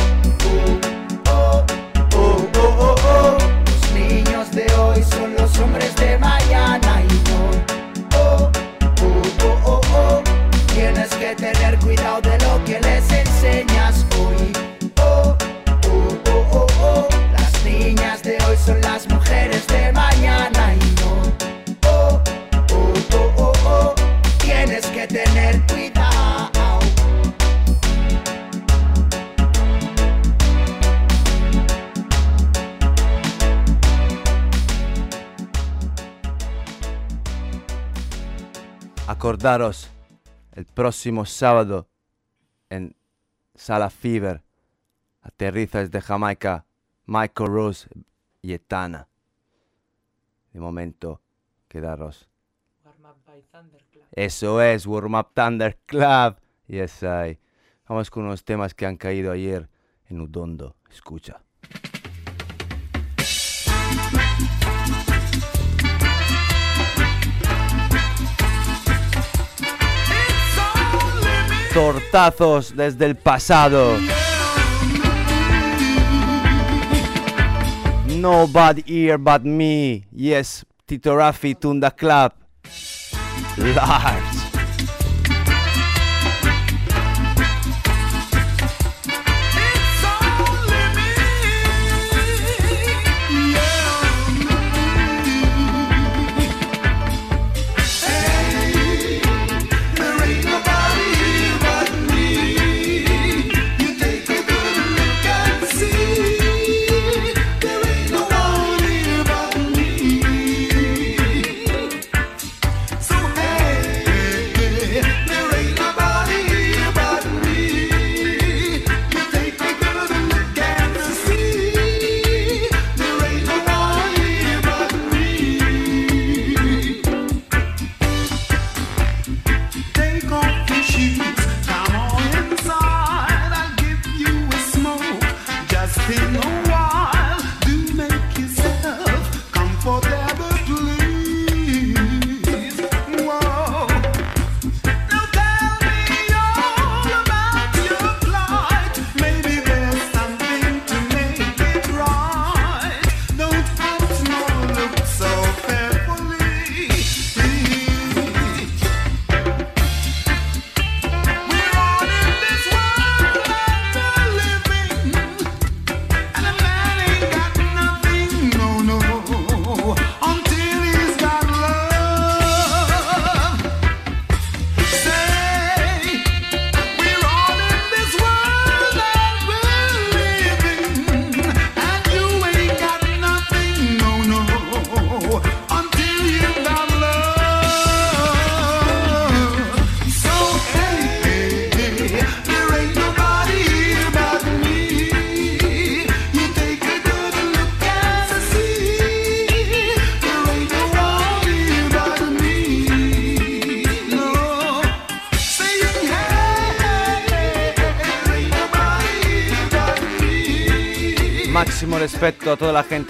Acordaros, el próximo sábado en Sala Fever aterriza desde Jamaica Michael Rose y Etana. De momento, quedaros. Warm Up by. Eso es, Warm Up Thunder Club. Yes, I. Vamos con unos temas que han caído ayer en Udondo. Escucha. Tortazos desde el pasado. Nobody here but me. Yes, Tito Raffi, Tunda Club. Lars.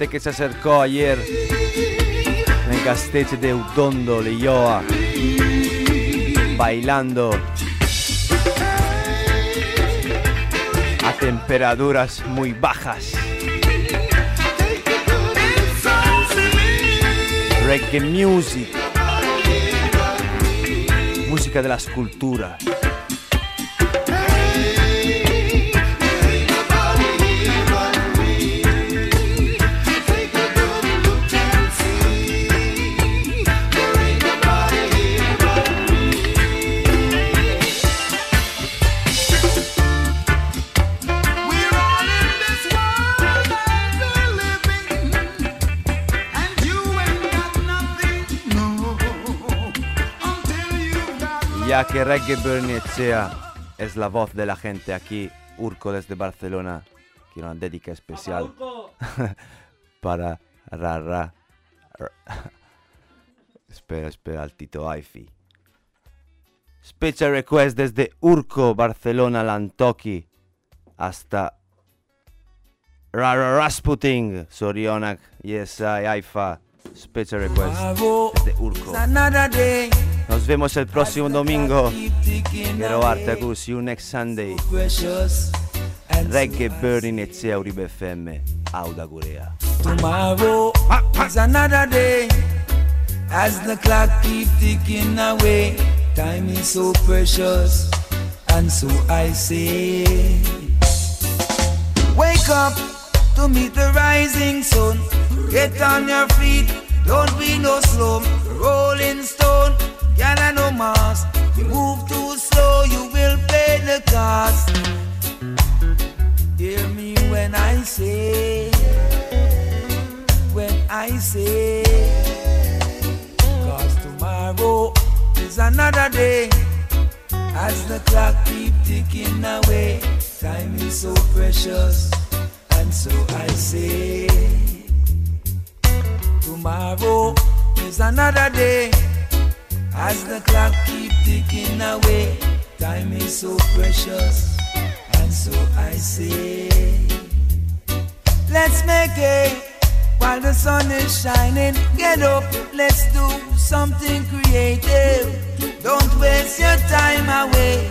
Que se acercó ayer en el castillo de Udondo, Leioa, bailando a temperaturas muy bajas. Reggae music, música de las culturas. Que Reggae Bernicea es la voz de la gente aquí, Urco desde Barcelona, quiero una dedica especial para Rara. espera, espera, al Tito Aifi. Special request desde Urco, Barcelona, Lantoki, hasta Rara Rasputin, Sorionak, yes, I, Aifa. Special request desde Urco. Another day. Nos vemos el próximo domingo. Quiero arte a see you next Sunday. Reggae Burning Etzea Uribe FM. Auda Gurea. Tomorrow is another day. As the clock keep ticking away, time is so precious, and so I say, wake up to meet the rising sun. Get on your feet, don't be no slum. Rolling stone, gather no mass. You move too slow, you will pay the cost. Hear me when I say, when I say, cause tomorrow is another day. As the clock keep ticking away, time is so precious, and so I say, tomorrow is another day. As the clock keep ticking away, time is so precious, and so I say, let's make it while the sun is shining. Get up, let's do something creative. Don't waste your time away,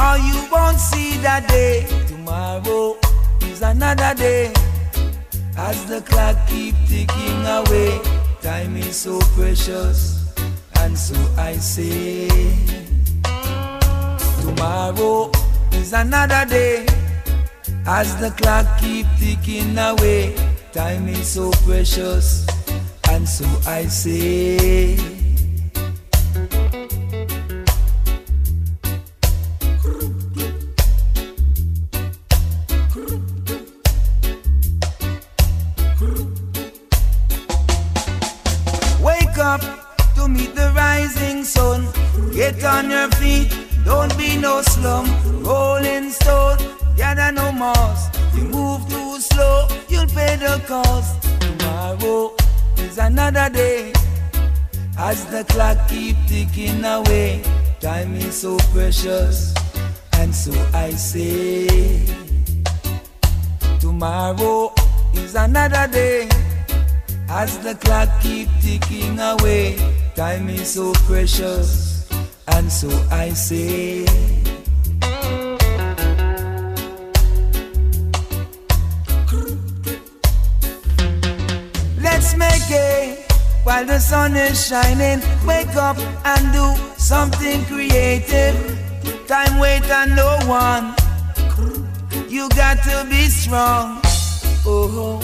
or you won't see that day. Tomorrow is another day. As the clock keep ticking away, time is so precious, and so I say, tomorrow is another day. As the clock keep ticking away, time is so precious, and so I say. As the clock keep ticking away, time is so precious, and so I say, tomorrow is another day. As the clock keep ticking away, time is so precious, and so I say. While the sun is shining. Wake up and do something creative. Time wait on no one. You got to be strong. Oh,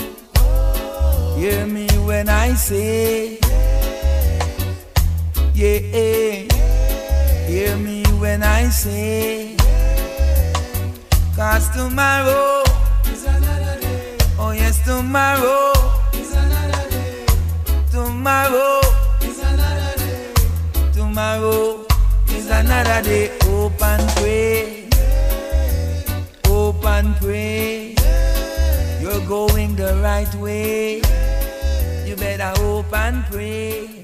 hear me when I say, yeah. yeah. Hear me when I say, cause tomorrow is another day. Oh yes, tomorrow. Tomorrow is another day. Tomorrow is another day. Hope and pray. Hope and pray. You're going the right way. You better hope and pray.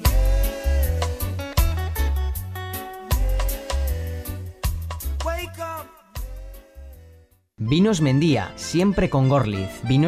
Vinos Mendía, siempre con Gorliz. Vinos